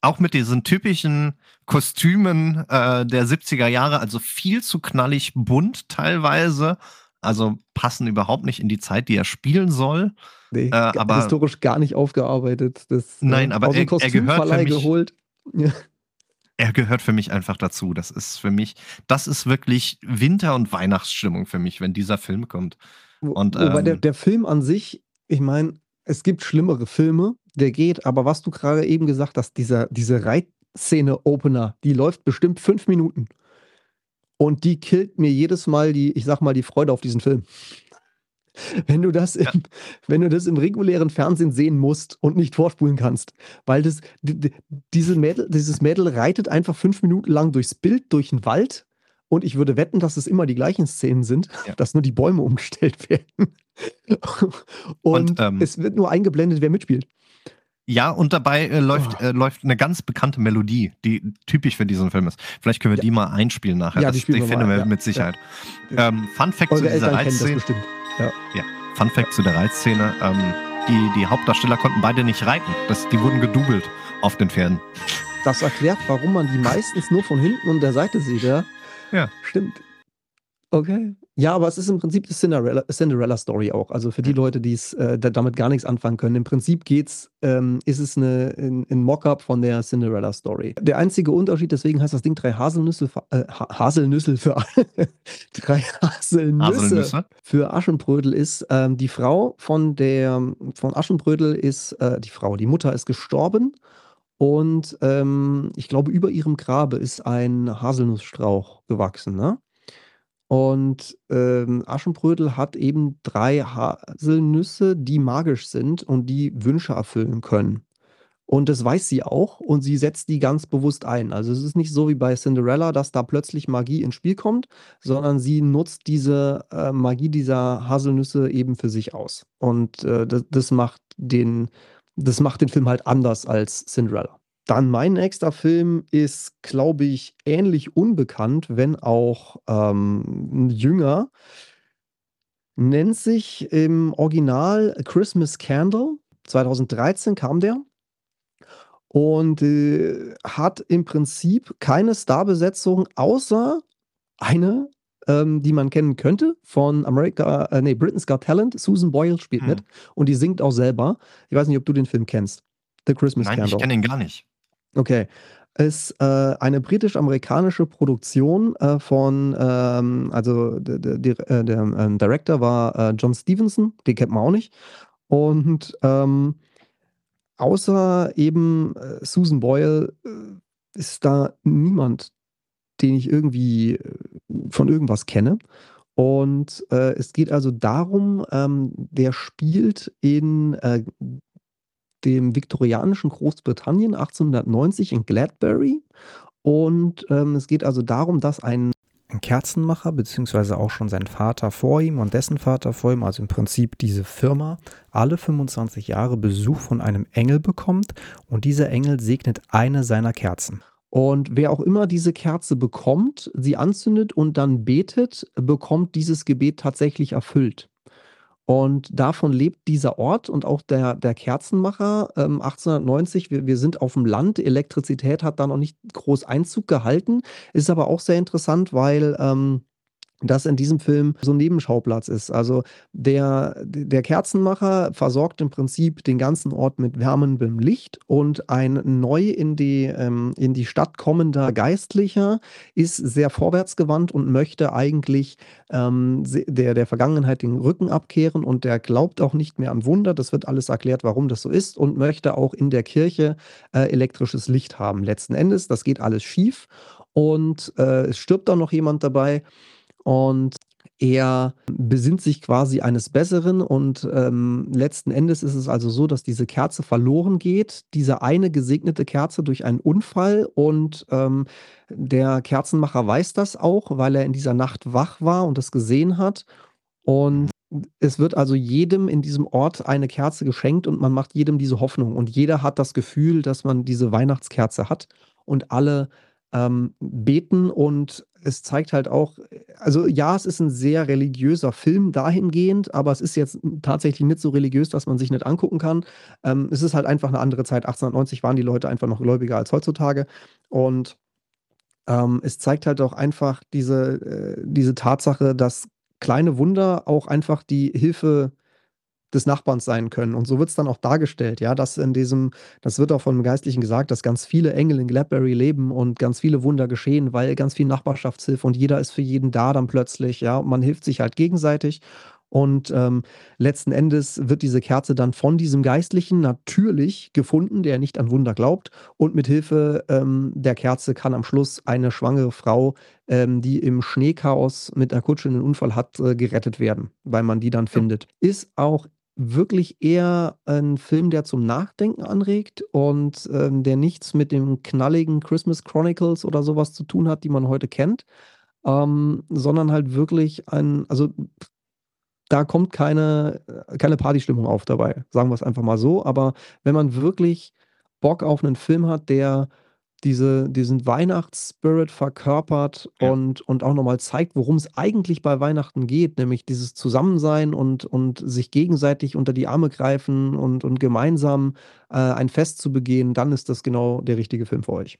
Speaker 2: Auch mit diesen typischen Kostümen äh, der 70er Jahre, also viel zu knallig bunt teilweise. Also passen überhaupt nicht in die Zeit, die er spielen soll.
Speaker 1: Nee, äh, aber historisch gar nicht aufgearbeitet. Das,
Speaker 2: nein,
Speaker 1: äh,
Speaker 2: aber er, er gehört für mich,
Speaker 1: geholt.
Speaker 2: Er gehört für mich einfach dazu. Das ist für mich, das ist wirklich Winter- und Weihnachtsstimmung für mich, wenn dieser Film kommt. Und,
Speaker 1: Wobei ähm, der, der Film an sich, ich meine, es gibt schlimmere Filme, der geht, aber was du gerade eben gesagt hast, dieser, diese Reitszene-Opener, die läuft bestimmt fünf Minuten. Und die killt mir jedes Mal die, ich sag mal, die Freude auf diesen Film. Wenn du das, ja. im, wenn du das im regulären Fernsehen sehen musst und nicht vorspulen kannst. Weil das, die, diese Mädel, dieses Mädel reitet einfach fünf Minuten lang durchs Bild, durch den Wald. Und ich würde wetten, dass es immer die gleichen Szenen sind, ja. dass nur die Bäume umgestellt werden. und, und ähm, es wird nur eingeblendet, wer mitspielt.
Speaker 2: Ja, und dabei äh, läuft, oh. äh, läuft eine ganz bekannte Melodie, die typisch für diesen Film ist. Vielleicht können wir ja. die mal einspielen nachher.
Speaker 1: Ja, die, das, die finden wir
Speaker 2: ja. mit Sicherheit. Ähm, Fun Fact Eure zu dieser Reizszene. Ja. ja. Fun Fact zu der Reitszene. Ähm, die, die Hauptdarsteller konnten beide nicht reiten. Das, die wurden gedoubelt auf den Pferden.
Speaker 1: Das erklärt, warum man die meistens nur von hinten und der Seite sieht, ja?
Speaker 2: Ja.
Speaker 1: Stimmt. Okay. Ja, aber es ist im Prinzip die Cinderella, Cinderella Story auch. Also für die. Leute, die es äh, da- damit gar nichts anfangen können. Im Prinzip geht's, ähm, ist es eine, ein, ein Mock-up von der Cinderella Story. Der einzige Unterschied, deswegen heißt das Ding drei Haselnüsse für, äh, Ha- Haselnüsse für drei Haselnüsse
Speaker 2: Haselnüsse?
Speaker 1: für Aschenbrödel ist, ähm, die Frau von der von Aschenbrödel ist, äh, die Frau, die Mutter ist gestorben und ähm, ich glaube, über ihrem Grabe ist ein Haselnussstrauch gewachsen, ne? Und ähm, Aschenbrödel hat eben drei Haselnüsse, die magisch sind und die Wünsche erfüllen können. Und das weiß sie auch und sie setzt die ganz bewusst ein. Also es ist nicht so wie bei Cinderella, dass da plötzlich Magie ins Spiel kommt, sondern sie nutzt diese äh, Magie dieser Haselnüsse eben für sich aus. Und äh, das, das macht den, das macht den Film halt anders als Cinderella. Dann mein nächster Film ist, glaube ich, ähnlich unbekannt, wenn auch ähm, jünger. Nennt sich im Original A Christmas Candle. 2013 kam der und äh, hat im Prinzip keine Starbesetzung außer eine, ähm, die man kennen könnte von America, äh, nee, Britain's Got Talent. Susan Boyle spielt
Speaker 2: Hm.
Speaker 1: mit und die singt auch selber. Ich weiß nicht, ob du den Film kennst. The Christmas
Speaker 2: Nein,
Speaker 1: Candle.
Speaker 2: ich kenne ihn gar nicht.
Speaker 1: Okay. Ist äh, eine britisch-amerikanische Produktion äh, von, ähm, also äh, der ähm, Director war äh, John Stevenson, den kennt man auch nicht. Und ähm, außer eben äh, Susan Boyle äh, ist da niemand, den ich irgendwie von irgendwas kenne. Und äh, es geht also darum, ähm, der spielt in äh, dem viktorianischen Großbritannien 1890 in Gladbury. Und ähm, es geht also darum, dass ein
Speaker 3: ein Kerzenmacher, beziehungsweise auch schon sein Vater vor ihm und dessen Vater vor ihm, also im Prinzip diese Firma, alle 25 Jahre Besuch von einem Engel bekommt und dieser Engel segnet eine seiner Kerzen.
Speaker 1: Und wer auch immer diese Kerze bekommt, sie anzündet und dann betet, bekommt dieses Gebet tatsächlich erfüllt. Und davon lebt dieser Ort und auch der, der Kerzenmacher ähm, 1890. Wir, wir sind auf dem Land. Elektrizität hat da noch nicht groß Einzug gehalten. Ist aber auch sehr interessant, weil ähm, das in diesem Film so ein Nebenschauplatz ist. Also der, der Kerzenmacher versorgt im Prinzip den ganzen Ort mit wärmendem Licht und ein neu in die, ähm, in die Stadt kommender Geistlicher ist sehr vorwärtsgewandt und möchte eigentlich ähm, der, der Vergangenheit den Rücken abkehren und der glaubt auch nicht mehr an Wunder. Das wird alles erklärt, warum das so ist und möchte auch in der Kirche äh, elektrisches Licht haben. Letzten Endes, das geht alles schief und äh, es stirbt auch noch jemand dabei und er besinnt sich quasi eines Besseren und ähm, letzten Endes ist es also so, dass diese Kerze verloren geht, diese eine gesegnete Kerze durch einen Unfall und ähm, der Kerzenmacher weiß das auch, weil er in dieser Nacht wach war und das gesehen hat. Und es wird also jedem in diesem Ort eine Kerze geschenkt und man macht jedem diese Hoffnung. Und jeder hat das Gefühl, dass man diese Weihnachtskerze hat. Und alle ähm, beten und es zeigt halt auch, also ja, es ist ein sehr religiöser Film dahingehend, aber es ist jetzt tatsächlich nicht so religiös, dass man sich nicht angucken kann. Ähm, es ist halt einfach eine andere Zeit. 1890 waren die Leute einfach noch gläubiger als heutzutage und ähm, es zeigt halt auch einfach diese, äh, diese Tatsache, dass kleine Wunder auch einfach die Hilfe des Nachbarns sein können. Und so wird es dann auch dargestellt, ja, dass in diesem, das wird auch von Geistlichen gesagt, dass ganz viele Engel in Gladbury leben und ganz viele Wunder geschehen, weil ganz viel Nachbarschaftshilfe und jeder ist für jeden da dann plötzlich, ja, und man hilft sich halt gegenseitig. Und ähm, letzten Endes wird diese Kerze dann von diesem Geistlichen natürlich gefunden, der nicht an Wunder glaubt. Und mit Hilfe ähm, der Kerze kann am Schluss eine schwangere Frau, ähm, die im Schneechaos mit einer Kutsche einen Unfall hat, äh, gerettet werden, weil man die dann findet. Ist auch wirklich eher ein Film, der zum Nachdenken anregt und ähm, der nichts mit dem knalligen Christmas Chronicles oder sowas zu tun hat, die man heute kennt, ähm, sondern halt wirklich ein, also da kommt keine, keine Partystimmung auf dabei, sagen wir es einfach mal so. Aber wenn man wirklich Bock auf einen Film hat, der diese, diesen Weihnachtsspirit verkörpert
Speaker 2: Ja.
Speaker 1: und, und auch nochmal zeigt, worum es eigentlich bei Weihnachten geht, nämlich dieses Zusammensein und, und sich gegenseitig unter die Arme greifen und, und gemeinsam äh, ein Fest zu begehen, dann ist das genau der richtige Film für euch.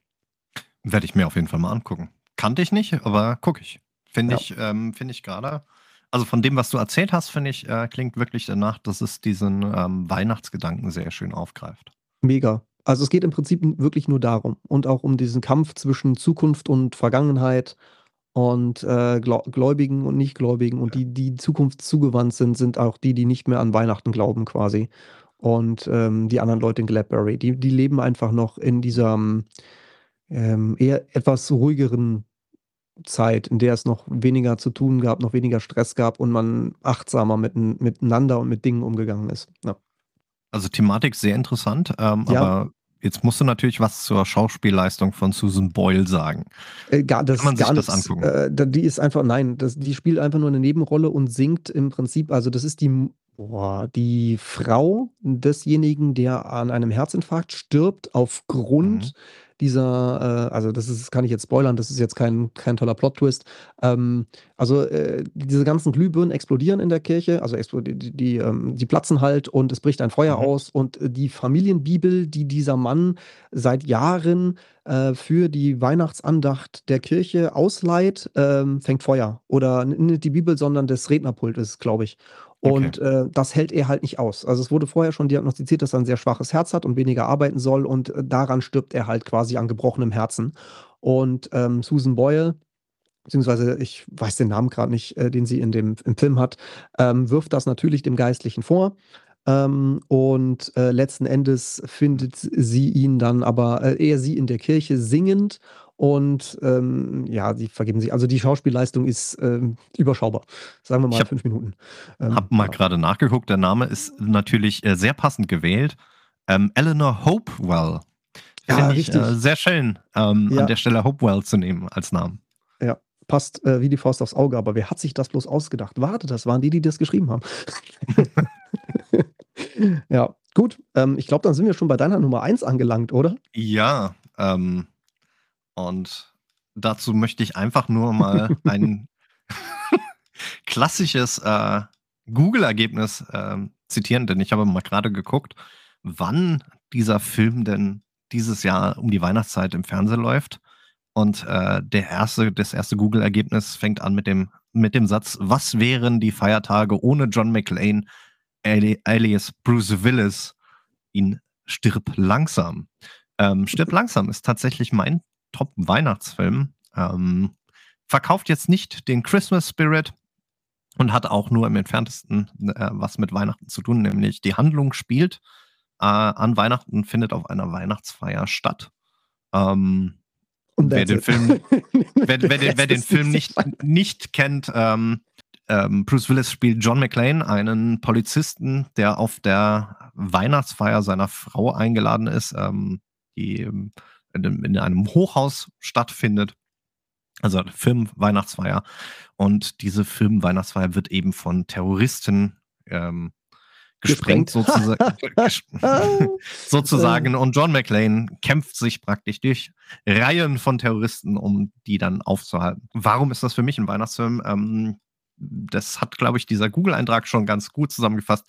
Speaker 2: Werde ich mir auf jeden Fall mal angucken. Kannte ich nicht, aber gucke ich. Finde
Speaker 1: Ja.
Speaker 2: ich, ähm, finde ich gerade Also von dem, was du erzählt hast, finde ich, äh, klingt wirklich danach, dass es diesen ähm, Weihnachtsgedanken sehr schön aufgreift.
Speaker 1: Mega. Also es geht im Prinzip wirklich nur darum und auch um diesen Kampf zwischen Zukunft und Vergangenheit und äh, Gläubigen und Nichtgläubigen und die, die Zukunft zugewandt sind, sind auch die, die nicht mehr an Weihnachten glauben quasi. Und ähm, die anderen Leute in Gladbury, die, die leben einfach noch in dieser ähm, eher etwas ruhigeren Zeit, in der es noch weniger zu tun gab, noch weniger Stress gab und man achtsamer mit, miteinander und mit Dingen umgegangen ist. Ja.
Speaker 2: Also Thematik sehr interessant, ähm, ja. aber jetzt musst du natürlich was zur Schauspielleistung von Susan Boyle sagen.
Speaker 1: Äh, gar, das Kann man sich das angucken? Äh, die ist einfach, nein, das, die spielt einfach nur eine Nebenrolle und singt im Prinzip, also das ist die, boah, die Frau desjenigen, der an einem Herzinfarkt stirbt aufgrund mhm dieser, äh, also das ist, kann ich jetzt spoilern, das ist jetzt kein, kein toller Plot-Twist. Ähm, also äh, diese ganzen Glühbirnen explodieren in der Kirche, also die, die, ähm, die platzen halt und es bricht ein Feuer mhm. aus und die Familienbibel, die dieser Mann seit Jahren äh, für die Weihnachtsandacht der Kirche ausleiht, ähm, fängt Feuer. Oder nicht die Bibel, sondern das Rednerpult ist, glaube ich. Und okay. äh, das hält er halt nicht aus. Also es wurde vorher schon diagnostiziert, dass er ein sehr schwaches Herz hat und weniger arbeiten soll und äh, daran stirbt er halt quasi an gebrochenem Herzen. Und ähm, Susan Boyle, beziehungsweise ich weiß den Namen gerade nicht, äh, den sie in dem im Film hat, ähm, wirft das natürlich dem Geistlichen vor. Ähm, und äh, letzten Endes findet sie ihn dann aber, äh, eher sie in der Kirche singend und ähm, ja, sie vergeben sich. Also die Schauspielleistung ist ähm, überschaubar. Sagen wir mal
Speaker 2: hab,
Speaker 1: fünf Minuten.
Speaker 2: Ähm, hab mal ja. gerade nachgeguckt. Der Name ist natürlich äh, sehr passend gewählt. Ähm, Eleanor Hopewell. Ja, ich, richtig. Äh, sehr schön, ähm, ja. an der Stelle Hopewell zu nehmen als Namen.
Speaker 1: Ja, passt äh, wie die Faust aufs Auge. Aber wer hat sich das bloß ausgedacht? Warte, das waren die, die das geschrieben haben. ja, gut. Ähm, ich glaube, dann sind wir schon bei deiner Nummer 1 angelangt, oder?
Speaker 2: Ja, ähm, und dazu möchte ich einfach nur mal ein klassisches äh, Google-Ergebnis äh, zitieren, denn ich habe mal gerade geguckt, wann dieser Film denn dieses Jahr um die Weihnachtszeit im Fernsehen läuft. Und äh, der erste, das erste Google-Ergebnis fängt an mit dem, mit dem Satz: Was wären die Feiertage ohne John McClane, alias Bruce Willis? Ihn stirb langsam. Ähm, stirb langsam ist tatsächlich mein Top-Weihnachtsfilm. Ähm, verkauft jetzt nicht den Christmas Spirit und hat auch nur im entferntesten äh, was mit Weihnachten zu tun, nämlich die Handlung spielt äh, an Weihnachten, findet auf einer Weihnachtsfeier statt. Ähm, wer, den Film, wer, wer, den, wer den Film nicht, nicht kennt, ähm, ähm, Bruce Willis spielt John McClane, einen Polizisten, der auf der Weihnachtsfeier seiner Frau eingeladen ist, ähm, die in, in einem Hochhaus stattfindet. Also Film-Weihnachtsfeier. Und diese Film-Weihnachtsfeier wird eben von Terroristen ähm, gesprengt, sozusagen. sozusagen. Und John McClane kämpft sich praktisch durch Reihen von Terroristen, um die dann aufzuhalten. Warum ist das für mich ein Weihnachtsfilm? Ähm, das hat, glaube ich, dieser Google-Eintrag schon ganz gut zusammengefasst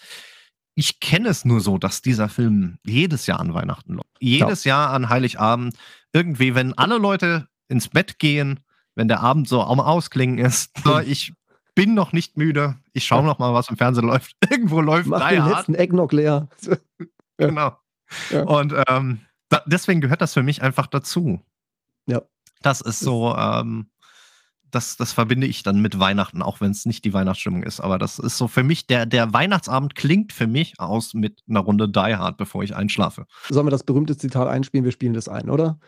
Speaker 2: ich kenne es nur so, dass dieser Film jedes Jahr an Weihnachten läuft. Jedes ja. Jahr an Heiligabend. Irgendwie, wenn alle Leute ins Bett gehen, wenn der Abend so am Ausklingen ist, so, ich bin noch nicht müde. Ich schaue noch mal, was im Fernsehen läuft. Irgendwo läuft
Speaker 1: Mach den letzten Eggnog leer.
Speaker 2: genau. Ja. Und ähm, da, deswegen gehört das für mich einfach dazu.
Speaker 1: Ja.
Speaker 2: Das ist so, ähm, das, das verbinde ich dann mit Weihnachten, auch wenn es nicht die Weihnachtsstimmung ist. Aber das ist so für mich, der, der Weihnachtsabend klingt für mich aus mit einer Runde Die Hard, bevor ich einschlafe.
Speaker 1: Sollen wir das berühmte Zitat einspielen? Wir spielen das ein, oder?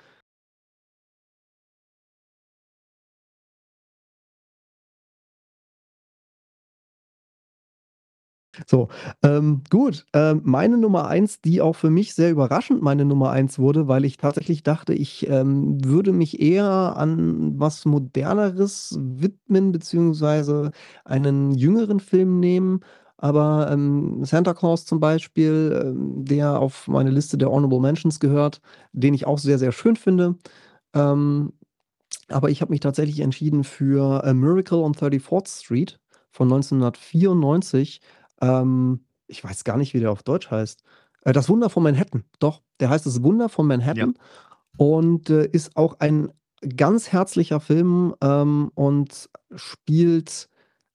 Speaker 1: So, ähm, gut. Ähm, meine Nummer eins, die auch für mich sehr überraschend meine Nummer eins wurde, weil ich tatsächlich dachte, ich ähm, würde mich eher an was Moderneres widmen, beziehungsweise einen jüngeren Film nehmen. Aber ähm, Santa Claus zum Beispiel, ähm, der auf meine Liste der Honorable Mentions gehört, den ich auch sehr, sehr schön finde. Ähm, aber ich habe mich tatsächlich entschieden für A Miracle on 34th Street von 1994 ähm, ich weiß gar nicht, wie der auf Deutsch heißt. Äh, das Wunder von Manhattan. Doch, der heißt das Wunder von Manhattan ja. und äh, ist auch ein ganz herzlicher Film ähm, und spielt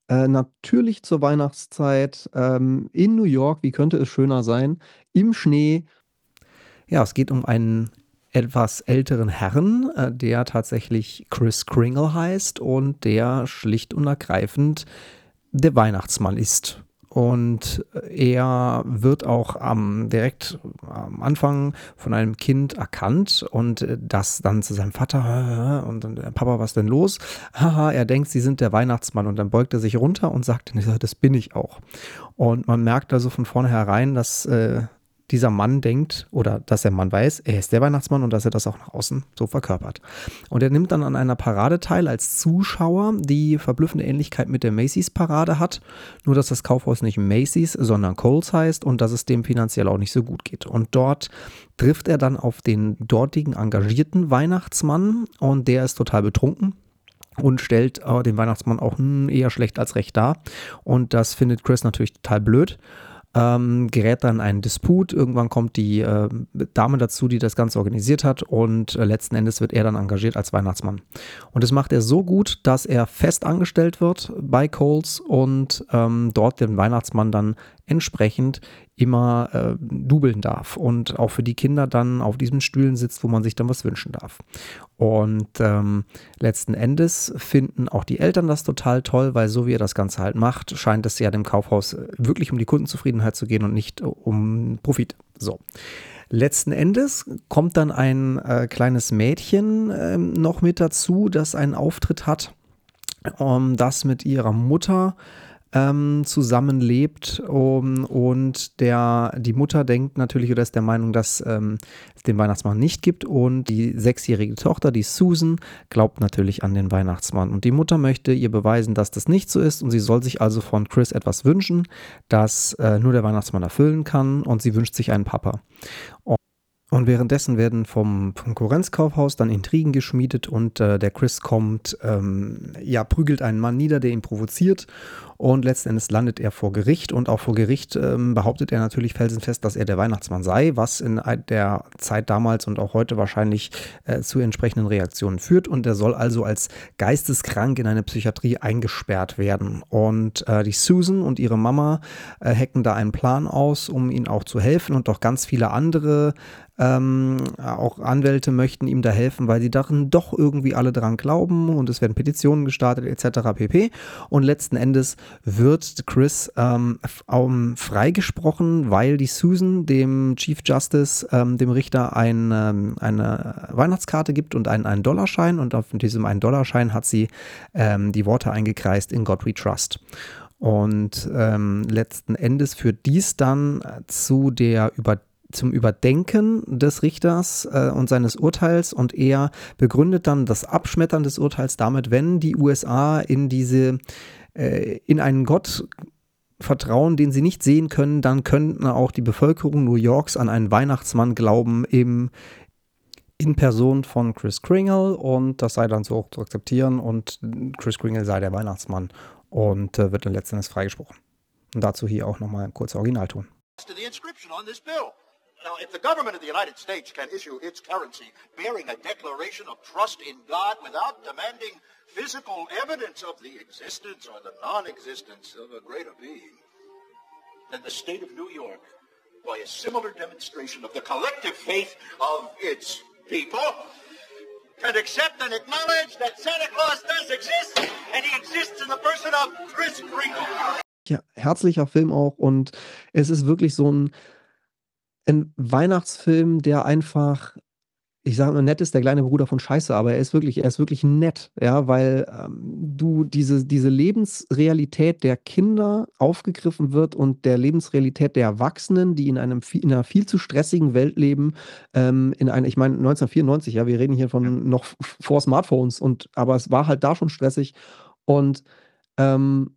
Speaker 2: Äh, natürlich zur Weihnachtszeit, ähm, in New York, wie könnte es schöner sein? Im Schnee.
Speaker 1: Ja, es geht um einen etwas älteren Herrn, äh, der tatsächlich Chris Kringle heißt und der schlicht und ergreifend der Weihnachtsmann ist. Und er wird auch am, direkt am Anfang von einem Kind erkannt und das dann zu seinem Vater und dann, Papa, was denn los? Haha, er denkt, sie sind der Weihnachtsmann und dann beugt er sich runter und sagt, das bin ich auch. Und man merkt also von vornherein, dass äh, dieser Mann denkt oder dass der Mann weiß, er ist der Weihnachtsmann und dass er das auch nach außen so verkörpert. Und er nimmt dann an einer Parade teil als Zuschauer, die verblüffende Ähnlichkeit mit der Macy's Parade hat, nur dass das Kaufhaus nicht Macy's, sondern Coles heißt und dass es dem finanziell auch nicht so gut geht. Und dort trifft er dann auf den dortigen engagierten Weihnachtsmann und der ist total betrunken, und stellt äh, den Weihnachtsmann auch hm, eher schlecht als recht dar. Und das findet Chris natürlich total blöd ähm, gerät dann ein Disput. Irgendwann kommt die äh, Dame dazu, die das Ganze organisiert hat und äh, letzten Endes wird er dann engagiert als Weihnachtsmann. Und das macht er so gut, dass er fest angestellt wird bei Coles und ähm, dort den Weihnachtsmann dann entsprechend immer äh, dubeln darf und auch für die Kinder dann auf diesen Stühlen sitzt, wo man sich dann was wünschen darf. Und ähm, letzten Endes finden auch die Eltern das total toll, weil so wie er das Ganze halt macht, scheint es ja dem Kaufhaus wirklich um die Kundenzufriedenheit zu gehen und nicht um Profit. So. Letzten Endes kommt dann ein äh, kleines Mädchen äh, noch mit dazu, das einen Auftritt hat, um, das mit ihrer Mutter ähm, zusammenlebt um, und der, die Mutter denkt natürlich oder ist der Meinung, dass ähm, es den Weihnachtsmann nicht gibt. Und die sechsjährige Tochter, die Susan, glaubt natürlich an den Weihnachtsmann. Und die Mutter möchte ihr beweisen, dass das nicht so ist. Und sie soll sich also von Chris etwas wünschen, das äh, nur der Weihnachtsmann erfüllen kann. Und sie wünscht sich einen Papa. Und und währenddessen werden vom Konkurrenzkaufhaus dann Intrigen geschmiedet. Und äh, der Chris kommt, ähm, ja, prügelt einen Mann nieder, der ihn provoziert und letzten Endes landet er vor Gericht und auch vor Gericht ähm, behauptet er natürlich felsenfest, dass er der Weihnachtsmann sei, was in der Zeit damals und auch heute wahrscheinlich äh, zu entsprechenden Reaktionen führt und er soll also als geisteskrank in eine Psychiatrie eingesperrt werden. Und äh, die Susan und ihre Mama äh, hacken da einen Plan aus, um ihm auch zu helfen und auch ganz viele andere ähm, auch Anwälte möchten ihm da helfen, weil sie darin doch irgendwie alle dran glauben und es werden Petitionen gestartet etc. pp. Und letzten Endes wird Chris ähm, freigesprochen, weil die Susan dem Chief Justice, ähm, dem Richter, ein, ähm, eine Weihnachtskarte gibt und einen, einen Dollarschein und auf diesem einen Dollarschein hat sie ähm, die Worte eingekreist in God We Trust. Und ähm, letzten Endes führt dies dann zu der über zum Überdenken des Richters äh, und seines Urteils und er begründet dann das Abschmettern des Urteils damit, wenn die USA in diese äh, in einen Gott vertrauen, den sie nicht sehen können, dann könnten auch die Bevölkerung New Yorks an einen Weihnachtsmann glauben im in Person von Chris Kringle und das sei dann so auch zu akzeptieren und Chris Kringle sei der Weihnachtsmann und äh, wird dann letztendlich freigesprochen. Und dazu hier auch nochmal ein kurzer Originalton. To the inscription on this bill. Now, if the government of the United States can issue its currency bearing a declaration of trust in God without demanding physical evidence of the existence or the non-existence of a greater being, then the state of New York, by a similar demonstration of the collective faith of its people, can accept and acknowledge that Santa Claus does exist, and he exists in the person of Chris Kringle.
Speaker 2: Ja, herzlicher Film auch und es ist wirklich so ein ein Weihnachtsfilm, der einfach, ich sage mal, nett ist der kleine Bruder von Scheiße, aber er ist wirklich, er ist wirklich nett, ja, weil ähm, du diese, diese Lebensrealität der Kinder aufgegriffen wird und der Lebensrealität der Erwachsenen, die in einem in einer viel zu stressigen Welt leben, ähm, in einer, ich meine 1994, ja, wir reden hier von noch vor Smartphones und aber es war halt da schon stressig und ähm,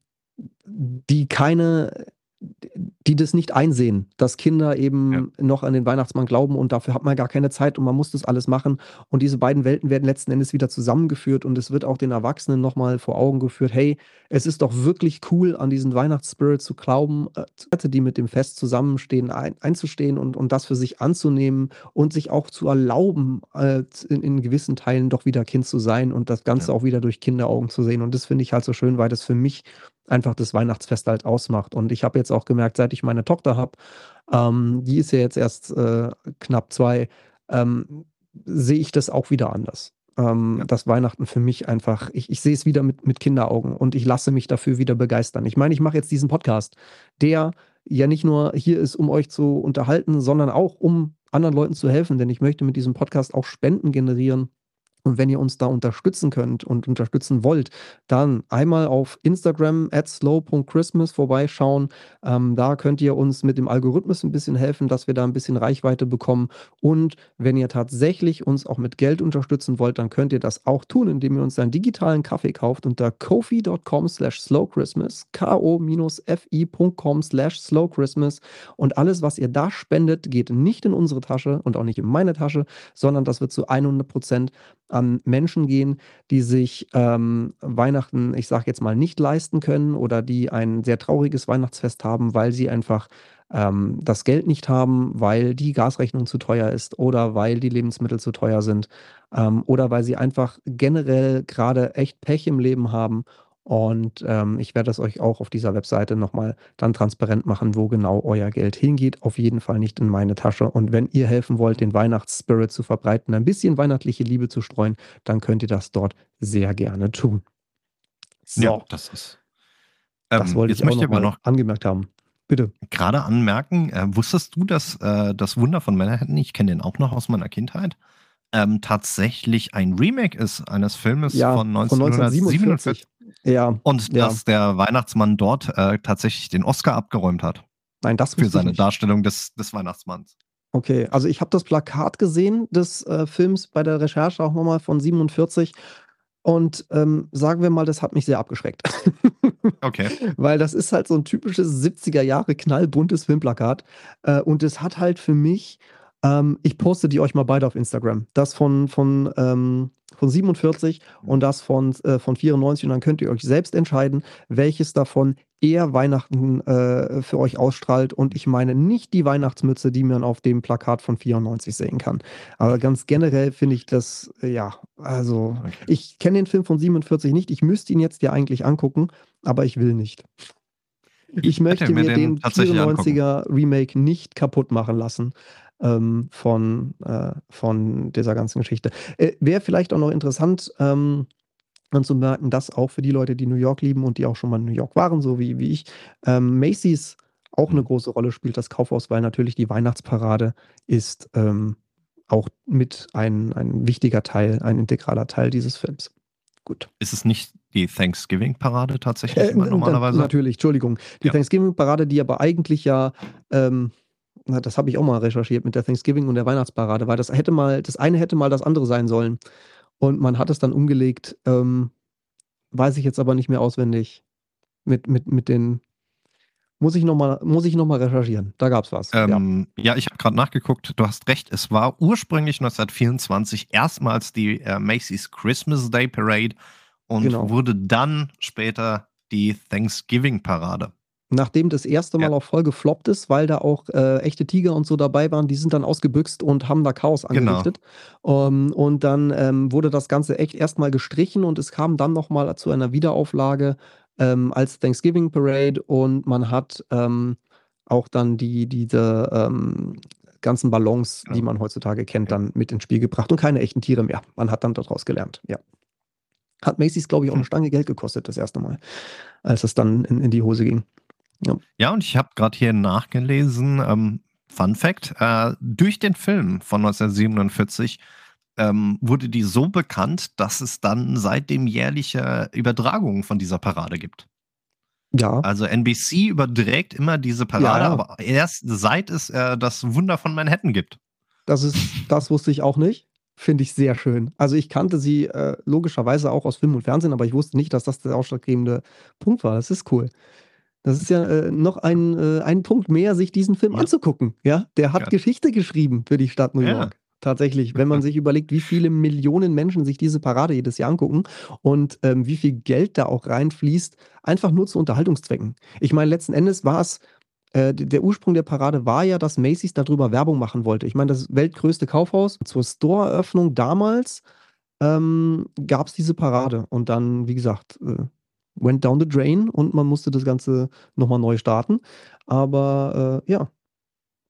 Speaker 2: die keine die das nicht einsehen, dass Kinder eben ja. noch an den Weihnachtsmann glauben und dafür hat man gar keine Zeit und man muss das alles machen. Und diese beiden Welten werden letzten Endes wieder zusammengeführt und es wird auch den Erwachsenen nochmal vor Augen geführt, hey, es ist doch wirklich cool, an diesen Weihnachtsspirit zu glauben, äh, die mit dem Fest zusammenstehen, ein, einzustehen und, und das für sich anzunehmen und sich auch zu erlauben, äh, in, in, gewissen Teilen doch wieder Kind zu sein und das Ganze ja. auch wieder durch Kinderaugen zu sehen. Und das finde ich halt so schön, weil das für mich
Speaker 1: einfach das Weihnachtsfest halt ausmacht. Und ich habe jetzt auch gemerkt, seit ich meine Tochter habe, ähm, die ist ja jetzt erst äh, knapp zwei, ähm, sehe ich das auch wieder anders. Ähm, ja. Dass Weihnachten für mich einfach, ich, ich sehe es wieder mit, mit Kinderaugen und ich lasse mich dafür wieder begeistern. Ich meine, ich mache jetzt diesen Podcast, der ja nicht nur hier ist, um euch zu unterhalten, sondern auch um anderen Leuten zu helfen, denn ich möchte mit diesem Podcast auch Spenden generieren und wenn ihr uns da unterstützen könnt und unterstützen wollt, dann einmal auf Instagram at slow.christmas vorbeischauen. Ähm, da könnt ihr uns mit dem Algorithmus ein bisschen helfen, dass wir da ein bisschen Reichweite bekommen. Und wenn ihr tatsächlich uns auch mit Geld unterstützen wollt, dann könnt ihr das auch tun, indem ihr uns einen digitalen Kaffee kauft unter kofi.com slash slowchristmas, ko-fi.com slash slowchristmas. Und alles, was ihr da spendet, geht nicht in unsere Tasche und auch nicht in meine Tasche, sondern das wird zu 100 Prozent an Menschen gehen, die sich ähm, Weihnachten, ich sage jetzt mal, nicht leisten können oder die ein sehr trauriges Weihnachtsfest haben, weil sie einfach ähm, das Geld nicht haben, weil die Gasrechnung zu teuer ist oder weil die Lebensmittel zu teuer sind ähm, oder weil sie einfach generell gerade echt Pech im Leben haben und ähm, ich werde das euch auch auf dieser Webseite nochmal dann transparent machen, wo genau euer Geld hingeht. Auf jeden Fall nicht in meine Tasche. Und wenn ihr helfen wollt, den Weihnachtsspirit zu verbreiten, ein bisschen weihnachtliche Liebe zu streuen, dann könnt ihr das dort sehr gerne tun.
Speaker 2: So. Ja, das ist.
Speaker 1: Ähm, das wollte
Speaker 2: jetzt
Speaker 1: ich auch noch, noch angemerkt haben. Bitte.
Speaker 2: Gerade anmerken, äh, wusstest du, dass äh, das Wunder von Manhattan, ich kenne den auch noch aus meiner Kindheit, ähm, tatsächlich ein Remake ist eines Filmes
Speaker 1: ja,
Speaker 2: von 1947? Von 1947.
Speaker 1: Ja.
Speaker 2: Und
Speaker 1: ja.
Speaker 2: dass der Weihnachtsmann dort äh, tatsächlich den Oscar abgeräumt hat.
Speaker 1: Nein, das
Speaker 2: Für seine Darstellung des, des Weihnachtsmanns.
Speaker 1: Okay, also ich habe das Plakat gesehen des äh, Films bei der Recherche auch nochmal von 47 und ähm, sagen wir mal, das hat mich sehr abgeschreckt.
Speaker 2: okay.
Speaker 1: Weil das ist halt so ein typisches 70er Jahre knallbuntes Filmplakat äh, und es hat halt für mich ähm, ich poste die euch mal beide auf Instagram. Das von, von, ähm, von 47 und das von, äh, von 94. Und dann könnt ihr euch selbst entscheiden, welches davon eher Weihnachten äh, für euch ausstrahlt. Und ich meine nicht die Weihnachtsmütze, die man auf dem Plakat von 94 sehen kann. Aber ganz generell finde ich das, äh, ja, also okay. ich kenne den Film von 47 nicht. Ich müsste ihn jetzt ja eigentlich angucken, aber ich will nicht. Ich, ich möchte mir den, den 94er Remake nicht kaputt machen lassen ähm, von, äh, von dieser ganzen Geschichte. Äh, Wäre vielleicht auch noch interessant, ähm, anzumerken, dass auch für die Leute, die New York lieben und die auch schon mal in New York waren, so wie, wie ich, ähm, Macy's auch eine mhm. große Rolle spielt, das Kaufhaus, weil natürlich die Weihnachtsparade ist ähm, auch mit ein, ein wichtiger Teil, ein integraler Teil dieses Films. Gut.
Speaker 2: Ist es nicht die Thanksgiving-Parade tatsächlich äh, normalerweise?
Speaker 1: Natürlich, Entschuldigung. Die ja. Thanksgiving-Parade, die aber eigentlich ja ähm, das habe ich auch mal recherchiert mit der Thanksgiving und der Weihnachtsparade, weil das hätte mal, das eine hätte mal das andere sein sollen. Und man hat es dann umgelegt, ähm, weiß ich jetzt aber nicht mehr auswendig. Mit, mit, mit den, muss ich nochmal noch, recherchieren. Da gab es was.
Speaker 2: Ähm, ja. ja. ich habe gerade nachgeguckt. Du hast recht. Es war ursprünglich 1924 erstmals die äh, Macy's Christmas Day Parade und genau. wurde dann später die Thanksgiving Parade
Speaker 1: nachdem das erste Mal ja. auch voll gefloppt ist, weil da auch äh, echte Tiger und so dabei waren, die sind dann ausgebüxt und haben da Chaos genau. angerichtet. Genau. Um, und dann ähm, wurde das Ganze echt erstmal gestrichen und es kam dann nochmal zu einer Wiederauflage ähm, als Thanksgiving Parade und man hat ähm, auch dann die, diese ähm, ganzen Ballons, genau. die man heutzutage kennt, dann mit ins Spiel gebracht und keine echten Tiere mehr. Man hat dann daraus gelernt, ja. Hat Macy's, glaube ich, auch eine hm. Stange Geld gekostet, das erste Mal, als es dann in, in die Hose ging.
Speaker 2: Ja, ja und ich habe gerade hier nachgelesen, ähm, Fun Fact, äh, durch den Film von 1947 ähm, wurde die so bekannt, dass es dann seitdem jährliche Übertragungen von dieser Parade gibt.
Speaker 1: Ja.
Speaker 2: Also NBC überträgt immer diese Parade, ja, ja. aber erst seit es äh, das Wunder von Manhattan gibt.
Speaker 1: Das ist, das wusste ich auch nicht. Finde ich sehr schön. Also ich kannte sie äh, logischerweise auch aus Film und Fernsehen, aber ich wusste nicht, dass das der ausschlaggebende Punkt war. Das ist cool. Das ist ja äh, noch ein, äh, ein Punkt mehr, sich diesen Film ja. anzugucken. Ja, der hat ja. Geschichte geschrieben für die Stadt New York. Ja. Tatsächlich, wenn man sich überlegt, wie viele Millionen Menschen sich diese Parade jedes Jahr angucken und ähm, wie viel Geld da auch reinfließt, einfach nur zu Unterhaltungszwecken. Ich meine, letzten Endes war es, äh, der Ursprung der Parade war ja, dass Macy's darüber Werbung machen wollte. Ich meine, das weltgrößte Kaufhaus zur Store-Eröffnung damals ähm, gab es diese Parade und dann, wie gesagt, äh, went down the drain und man musste das Ganze nochmal neu starten. Aber äh, ja,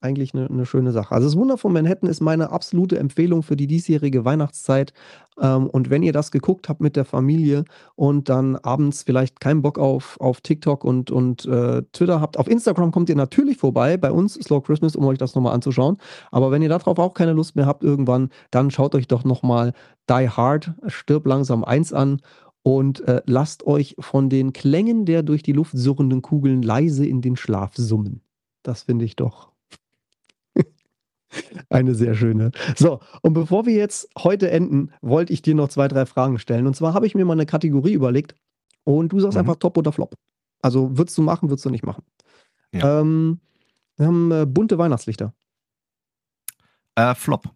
Speaker 1: eigentlich eine, eine schöne Sache. Also das Wunder von Manhattan ist meine absolute Empfehlung für die diesjährige Weihnachtszeit. Ähm, und wenn ihr das geguckt habt mit der Familie und dann abends vielleicht keinen Bock auf, auf TikTok und, und äh, Twitter habt, auf Instagram kommt ihr natürlich vorbei bei uns, Slow Christmas, um euch das nochmal anzuschauen. Aber wenn ihr darauf auch keine Lust mehr habt irgendwann, dann schaut euch doch nochmal Die Hard, Stirb langsam 1 an und äh, lasst euch von den Klängen der durch die Luft surrenden Kugeln leise in den Schlaf summen. Das finde ich doch eine sehr schöne. So, und bevor wir jetzt heute enden, wollte ich dir noch zwei, drei Fragen stellen. Und zwar habe ich mir mal eine Kategorie überlegt und du sagst mhm. einfach Top oder Flop. Also würdest du machen, würdest du nicht machen. Ja. Ähm, wir haben äh, bunte Weihnachtslichter.
Speaker 2: Äh, Flop.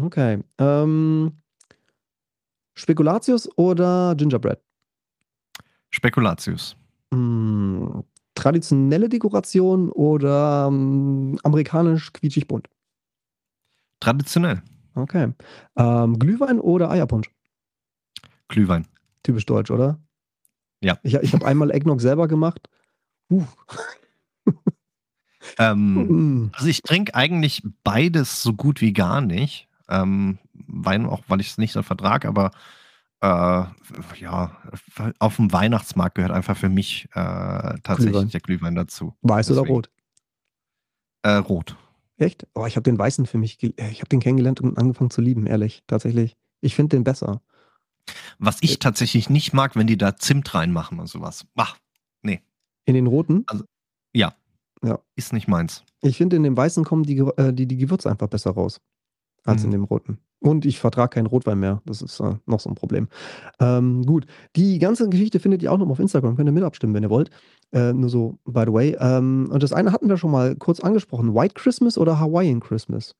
Speaker 1: Okay. Ähm, Spekulatius oder Gingerbread?
Speaker 2: Spekulatius.
Speaker 1: Hm, traditionelle Dekoration oder ähm, amerikanisch quietschig bunt?
Speaker 2: Traditionell.
Speaker 1: Okay. Ähm, Glühwein oder Eierpunsch?
Speaker 2: Glühwein.
Speaker 1: Typisch deutsch, oder?
Speaker 2: Ja.
Speaker 1: Ich, ich habe einmal Eggnog selber gemacht. Uh.
Speaker 2: ähm, mm. also ich trinke eigentlich beides so gut wie gar nicht. Ähm, Wein auch, weil ich es nicht so vertrage, aber äh, ja, auf dem Weihnachtsmarkt gehört einfach für mich äh, tatsächlich Glühwein. der Glühwein dazu.
Speaker 1: Weiß Deswegen. oder rot?
Speaker 2: Äh, rot.
Speaker 1: Echt? Oh, ich habe den Weißen für mich, ich habe den kennengelernt und angefangen zu lieben, ehrlich, tatsächlich. Ich finde den besser.
Speaker 2: Was ich äh, tatsächlich nicht mag, wenn die da Zimt reinmachen und sowas. Ach, nee.
Speaker 1: In den roten?
Speaker 2: Also, ja.
Speaker 1: Ja.
Speaker 2: Ist nicht meins.
Speaker 1: Ich finde, in dem Weißen kommen die, äh, die, die Gewürze einfach besser raus als mhm. in dem roten. Und ich vertrage keinen Rotwein mehr. Das ist äh, noch so ein Problem. Ähm, gut, die ganze Geschichte findet ihr auch noch auf Instagram. Könnt ihr mit abstimmen, wenn ihr wollt. Äh, nur so, by the way. Ähm, und das eine hatten wir schon mal kurz angesprochen. White Christmas oder Hawaiian Christmas?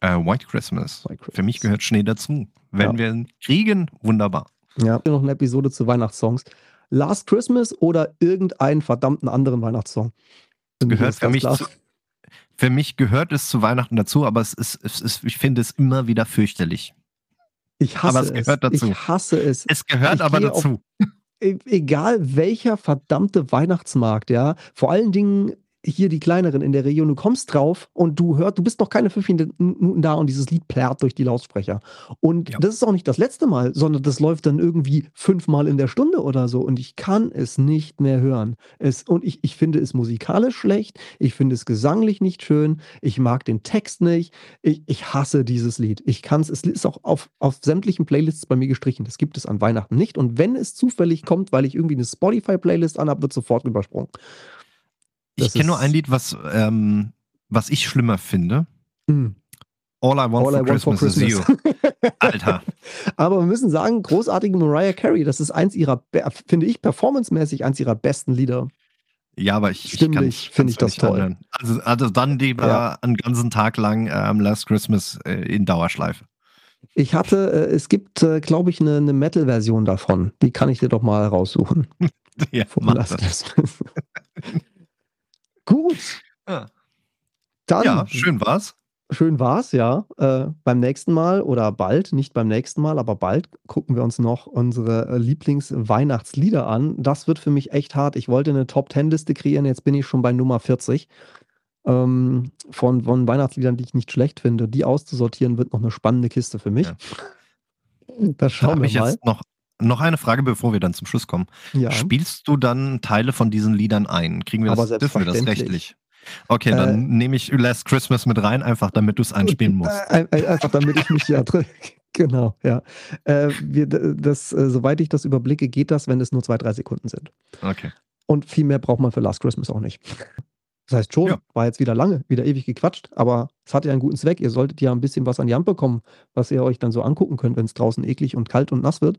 Speaker 2: Äh, White, Christmas. White, Christmas. Für mich gehört Schnee dazu. Wenn ja. wir ihn kriegen, wunderbar.
Speaker 1: Ja, noch eine Episode zu Weihnachtssongs. Last Christmas oder irgendeinen verdammten anderen Weihnachtssong?
Speaker 2: Gehört für mich zu, für mich gehört es zu Weihnachten dazu, aber es ist, es ist ich finde es immer wieder fürchterlich.
Speaker 1: Ich hasse aber es. Gehört
Speaker 2: es.
Speaker 1: dazu. Ich hasse es.
Speaker 2: Es gehört ich aber dazu. Auf,
Speaker 1: e-, egal welcher verdammte Weihnachtsmarkt, ja, vor allen Dingen hier die kleineren in der Region, du kommst drauf und du hörst, du bist noch keine fünf Minuten da und dieses Lied plärrt durch die Lautsprecher. Und ja. das ist auch nicht das letzte Mal, sondern das läuft dann irgendwie fünfmal in der Stunde oder so und ich kann es nicht mehr hören. Es, und ich, ich finde es musikalisch schlecht, ich finde es gesanglich nicht schön, ich mag den Text nicht, ich, ich hasse dieses Lied. Ich kann es, es ist auch auf, auf sämtlichen Playlists bei mir gestrichen. Das gibt es an Weihnachten nicht und wenn es zufällig kommt, weil ich irgendwie eine Spotify-Playlist anhabe, wird sofort übersprungen.
Speaker 2: Ich kenne nur ein Lied, was, ähm, was ich schlimmer finde. Mhm. All I Want, All for, I Christmas want for, Christmas is You. Alter.
Speaker 1: Aber wir müssen sagen, großartige Mariah Carey, das ist eins ihrer, finde ich, performancemäßig eins ihrer besten Lieder.
Speaker 2: Ja, aber ich,
Speaker 1: finde ich das toll.
Speaker 2: Also, also dann lieber ja. einen ganzen Tag lang ähm, Last Christmas äh, in Dauerschleife.
Speaker 1: Ich hatte, äh, es gibt, äh, glaube ich, eine, eine Metal-Version davon. Die kann ich dir doch mal raussuchen.
Speaker 2: ja, mach das.
Speaker 1: Gut.
Speaker 2: Ja. Dann, ja, schön war's.
Speaker 1: Schön war's, ja. Äh, beim nächsten Mal oder bald, nicht beim nächsten Mal, aber bald gucken wir uns noch unsere äh, Lieblingsweihnachtslieder an. Das wird für mich echt hart. Ich wollte eine Top-10-Liste kreieren, jetzt bin ich schon bei Nummer 40 ähm, von, von Weihnachtsliedern, die ich nicht schlecht finde. Die auszusortieren wird noch eine spannende Kiste für mich. Ja. Das schauen da wir mal.
Speaker 2: Jetzt noch noch eine Frage, bevor wir dann zum Schluss kommen. Ja. Spielst du dann Teile von diesen Liedern ein? Kriegen wir das, dürfen wir das rechtlich? Okay, dann äh, nehme ich Last Christmas mit rein, einfach damit du es einspielen musst.
Speaker 1: Äh, äh, einfach damit ich mich ja Genau, ja. Äh, wir, das, äh, soweit ich das überblicke, geht das, wenn es nur zwei, drei Sekunden sind.
Speaker 2: Okay.
Speaker 1: Und viel mehr braucht man für Last Christmas auch nicht. Das heißt schon, ja. war jetzt wieder lange, wieder ewig gequatscht, aber es hat ja einen guten Zweck. Ihr solltet ja ein bisschen was an die Hand bekommen, was ihr euch dann so angucken könnt, wenn es draußen eklig und kalt und nass wird.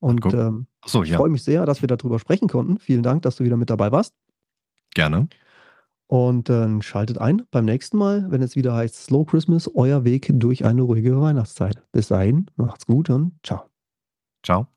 Speaker 1: Und ähm, so, ja. ich freue mich sehr, dass wir darüber sprechen konnten. Vielen Dank, dass du wieder mit dabei warst.
Speaker 2: Gerne.
Speaker 1: Und dann äh, schaltet ein beim nächsten Mal, wenn es wieder heißt Slow Christmas, euer Weg durch eine ruhige Weihnachtszeit. Bis dahin, macht's gut und ciao.
Speaker 2: Ciao.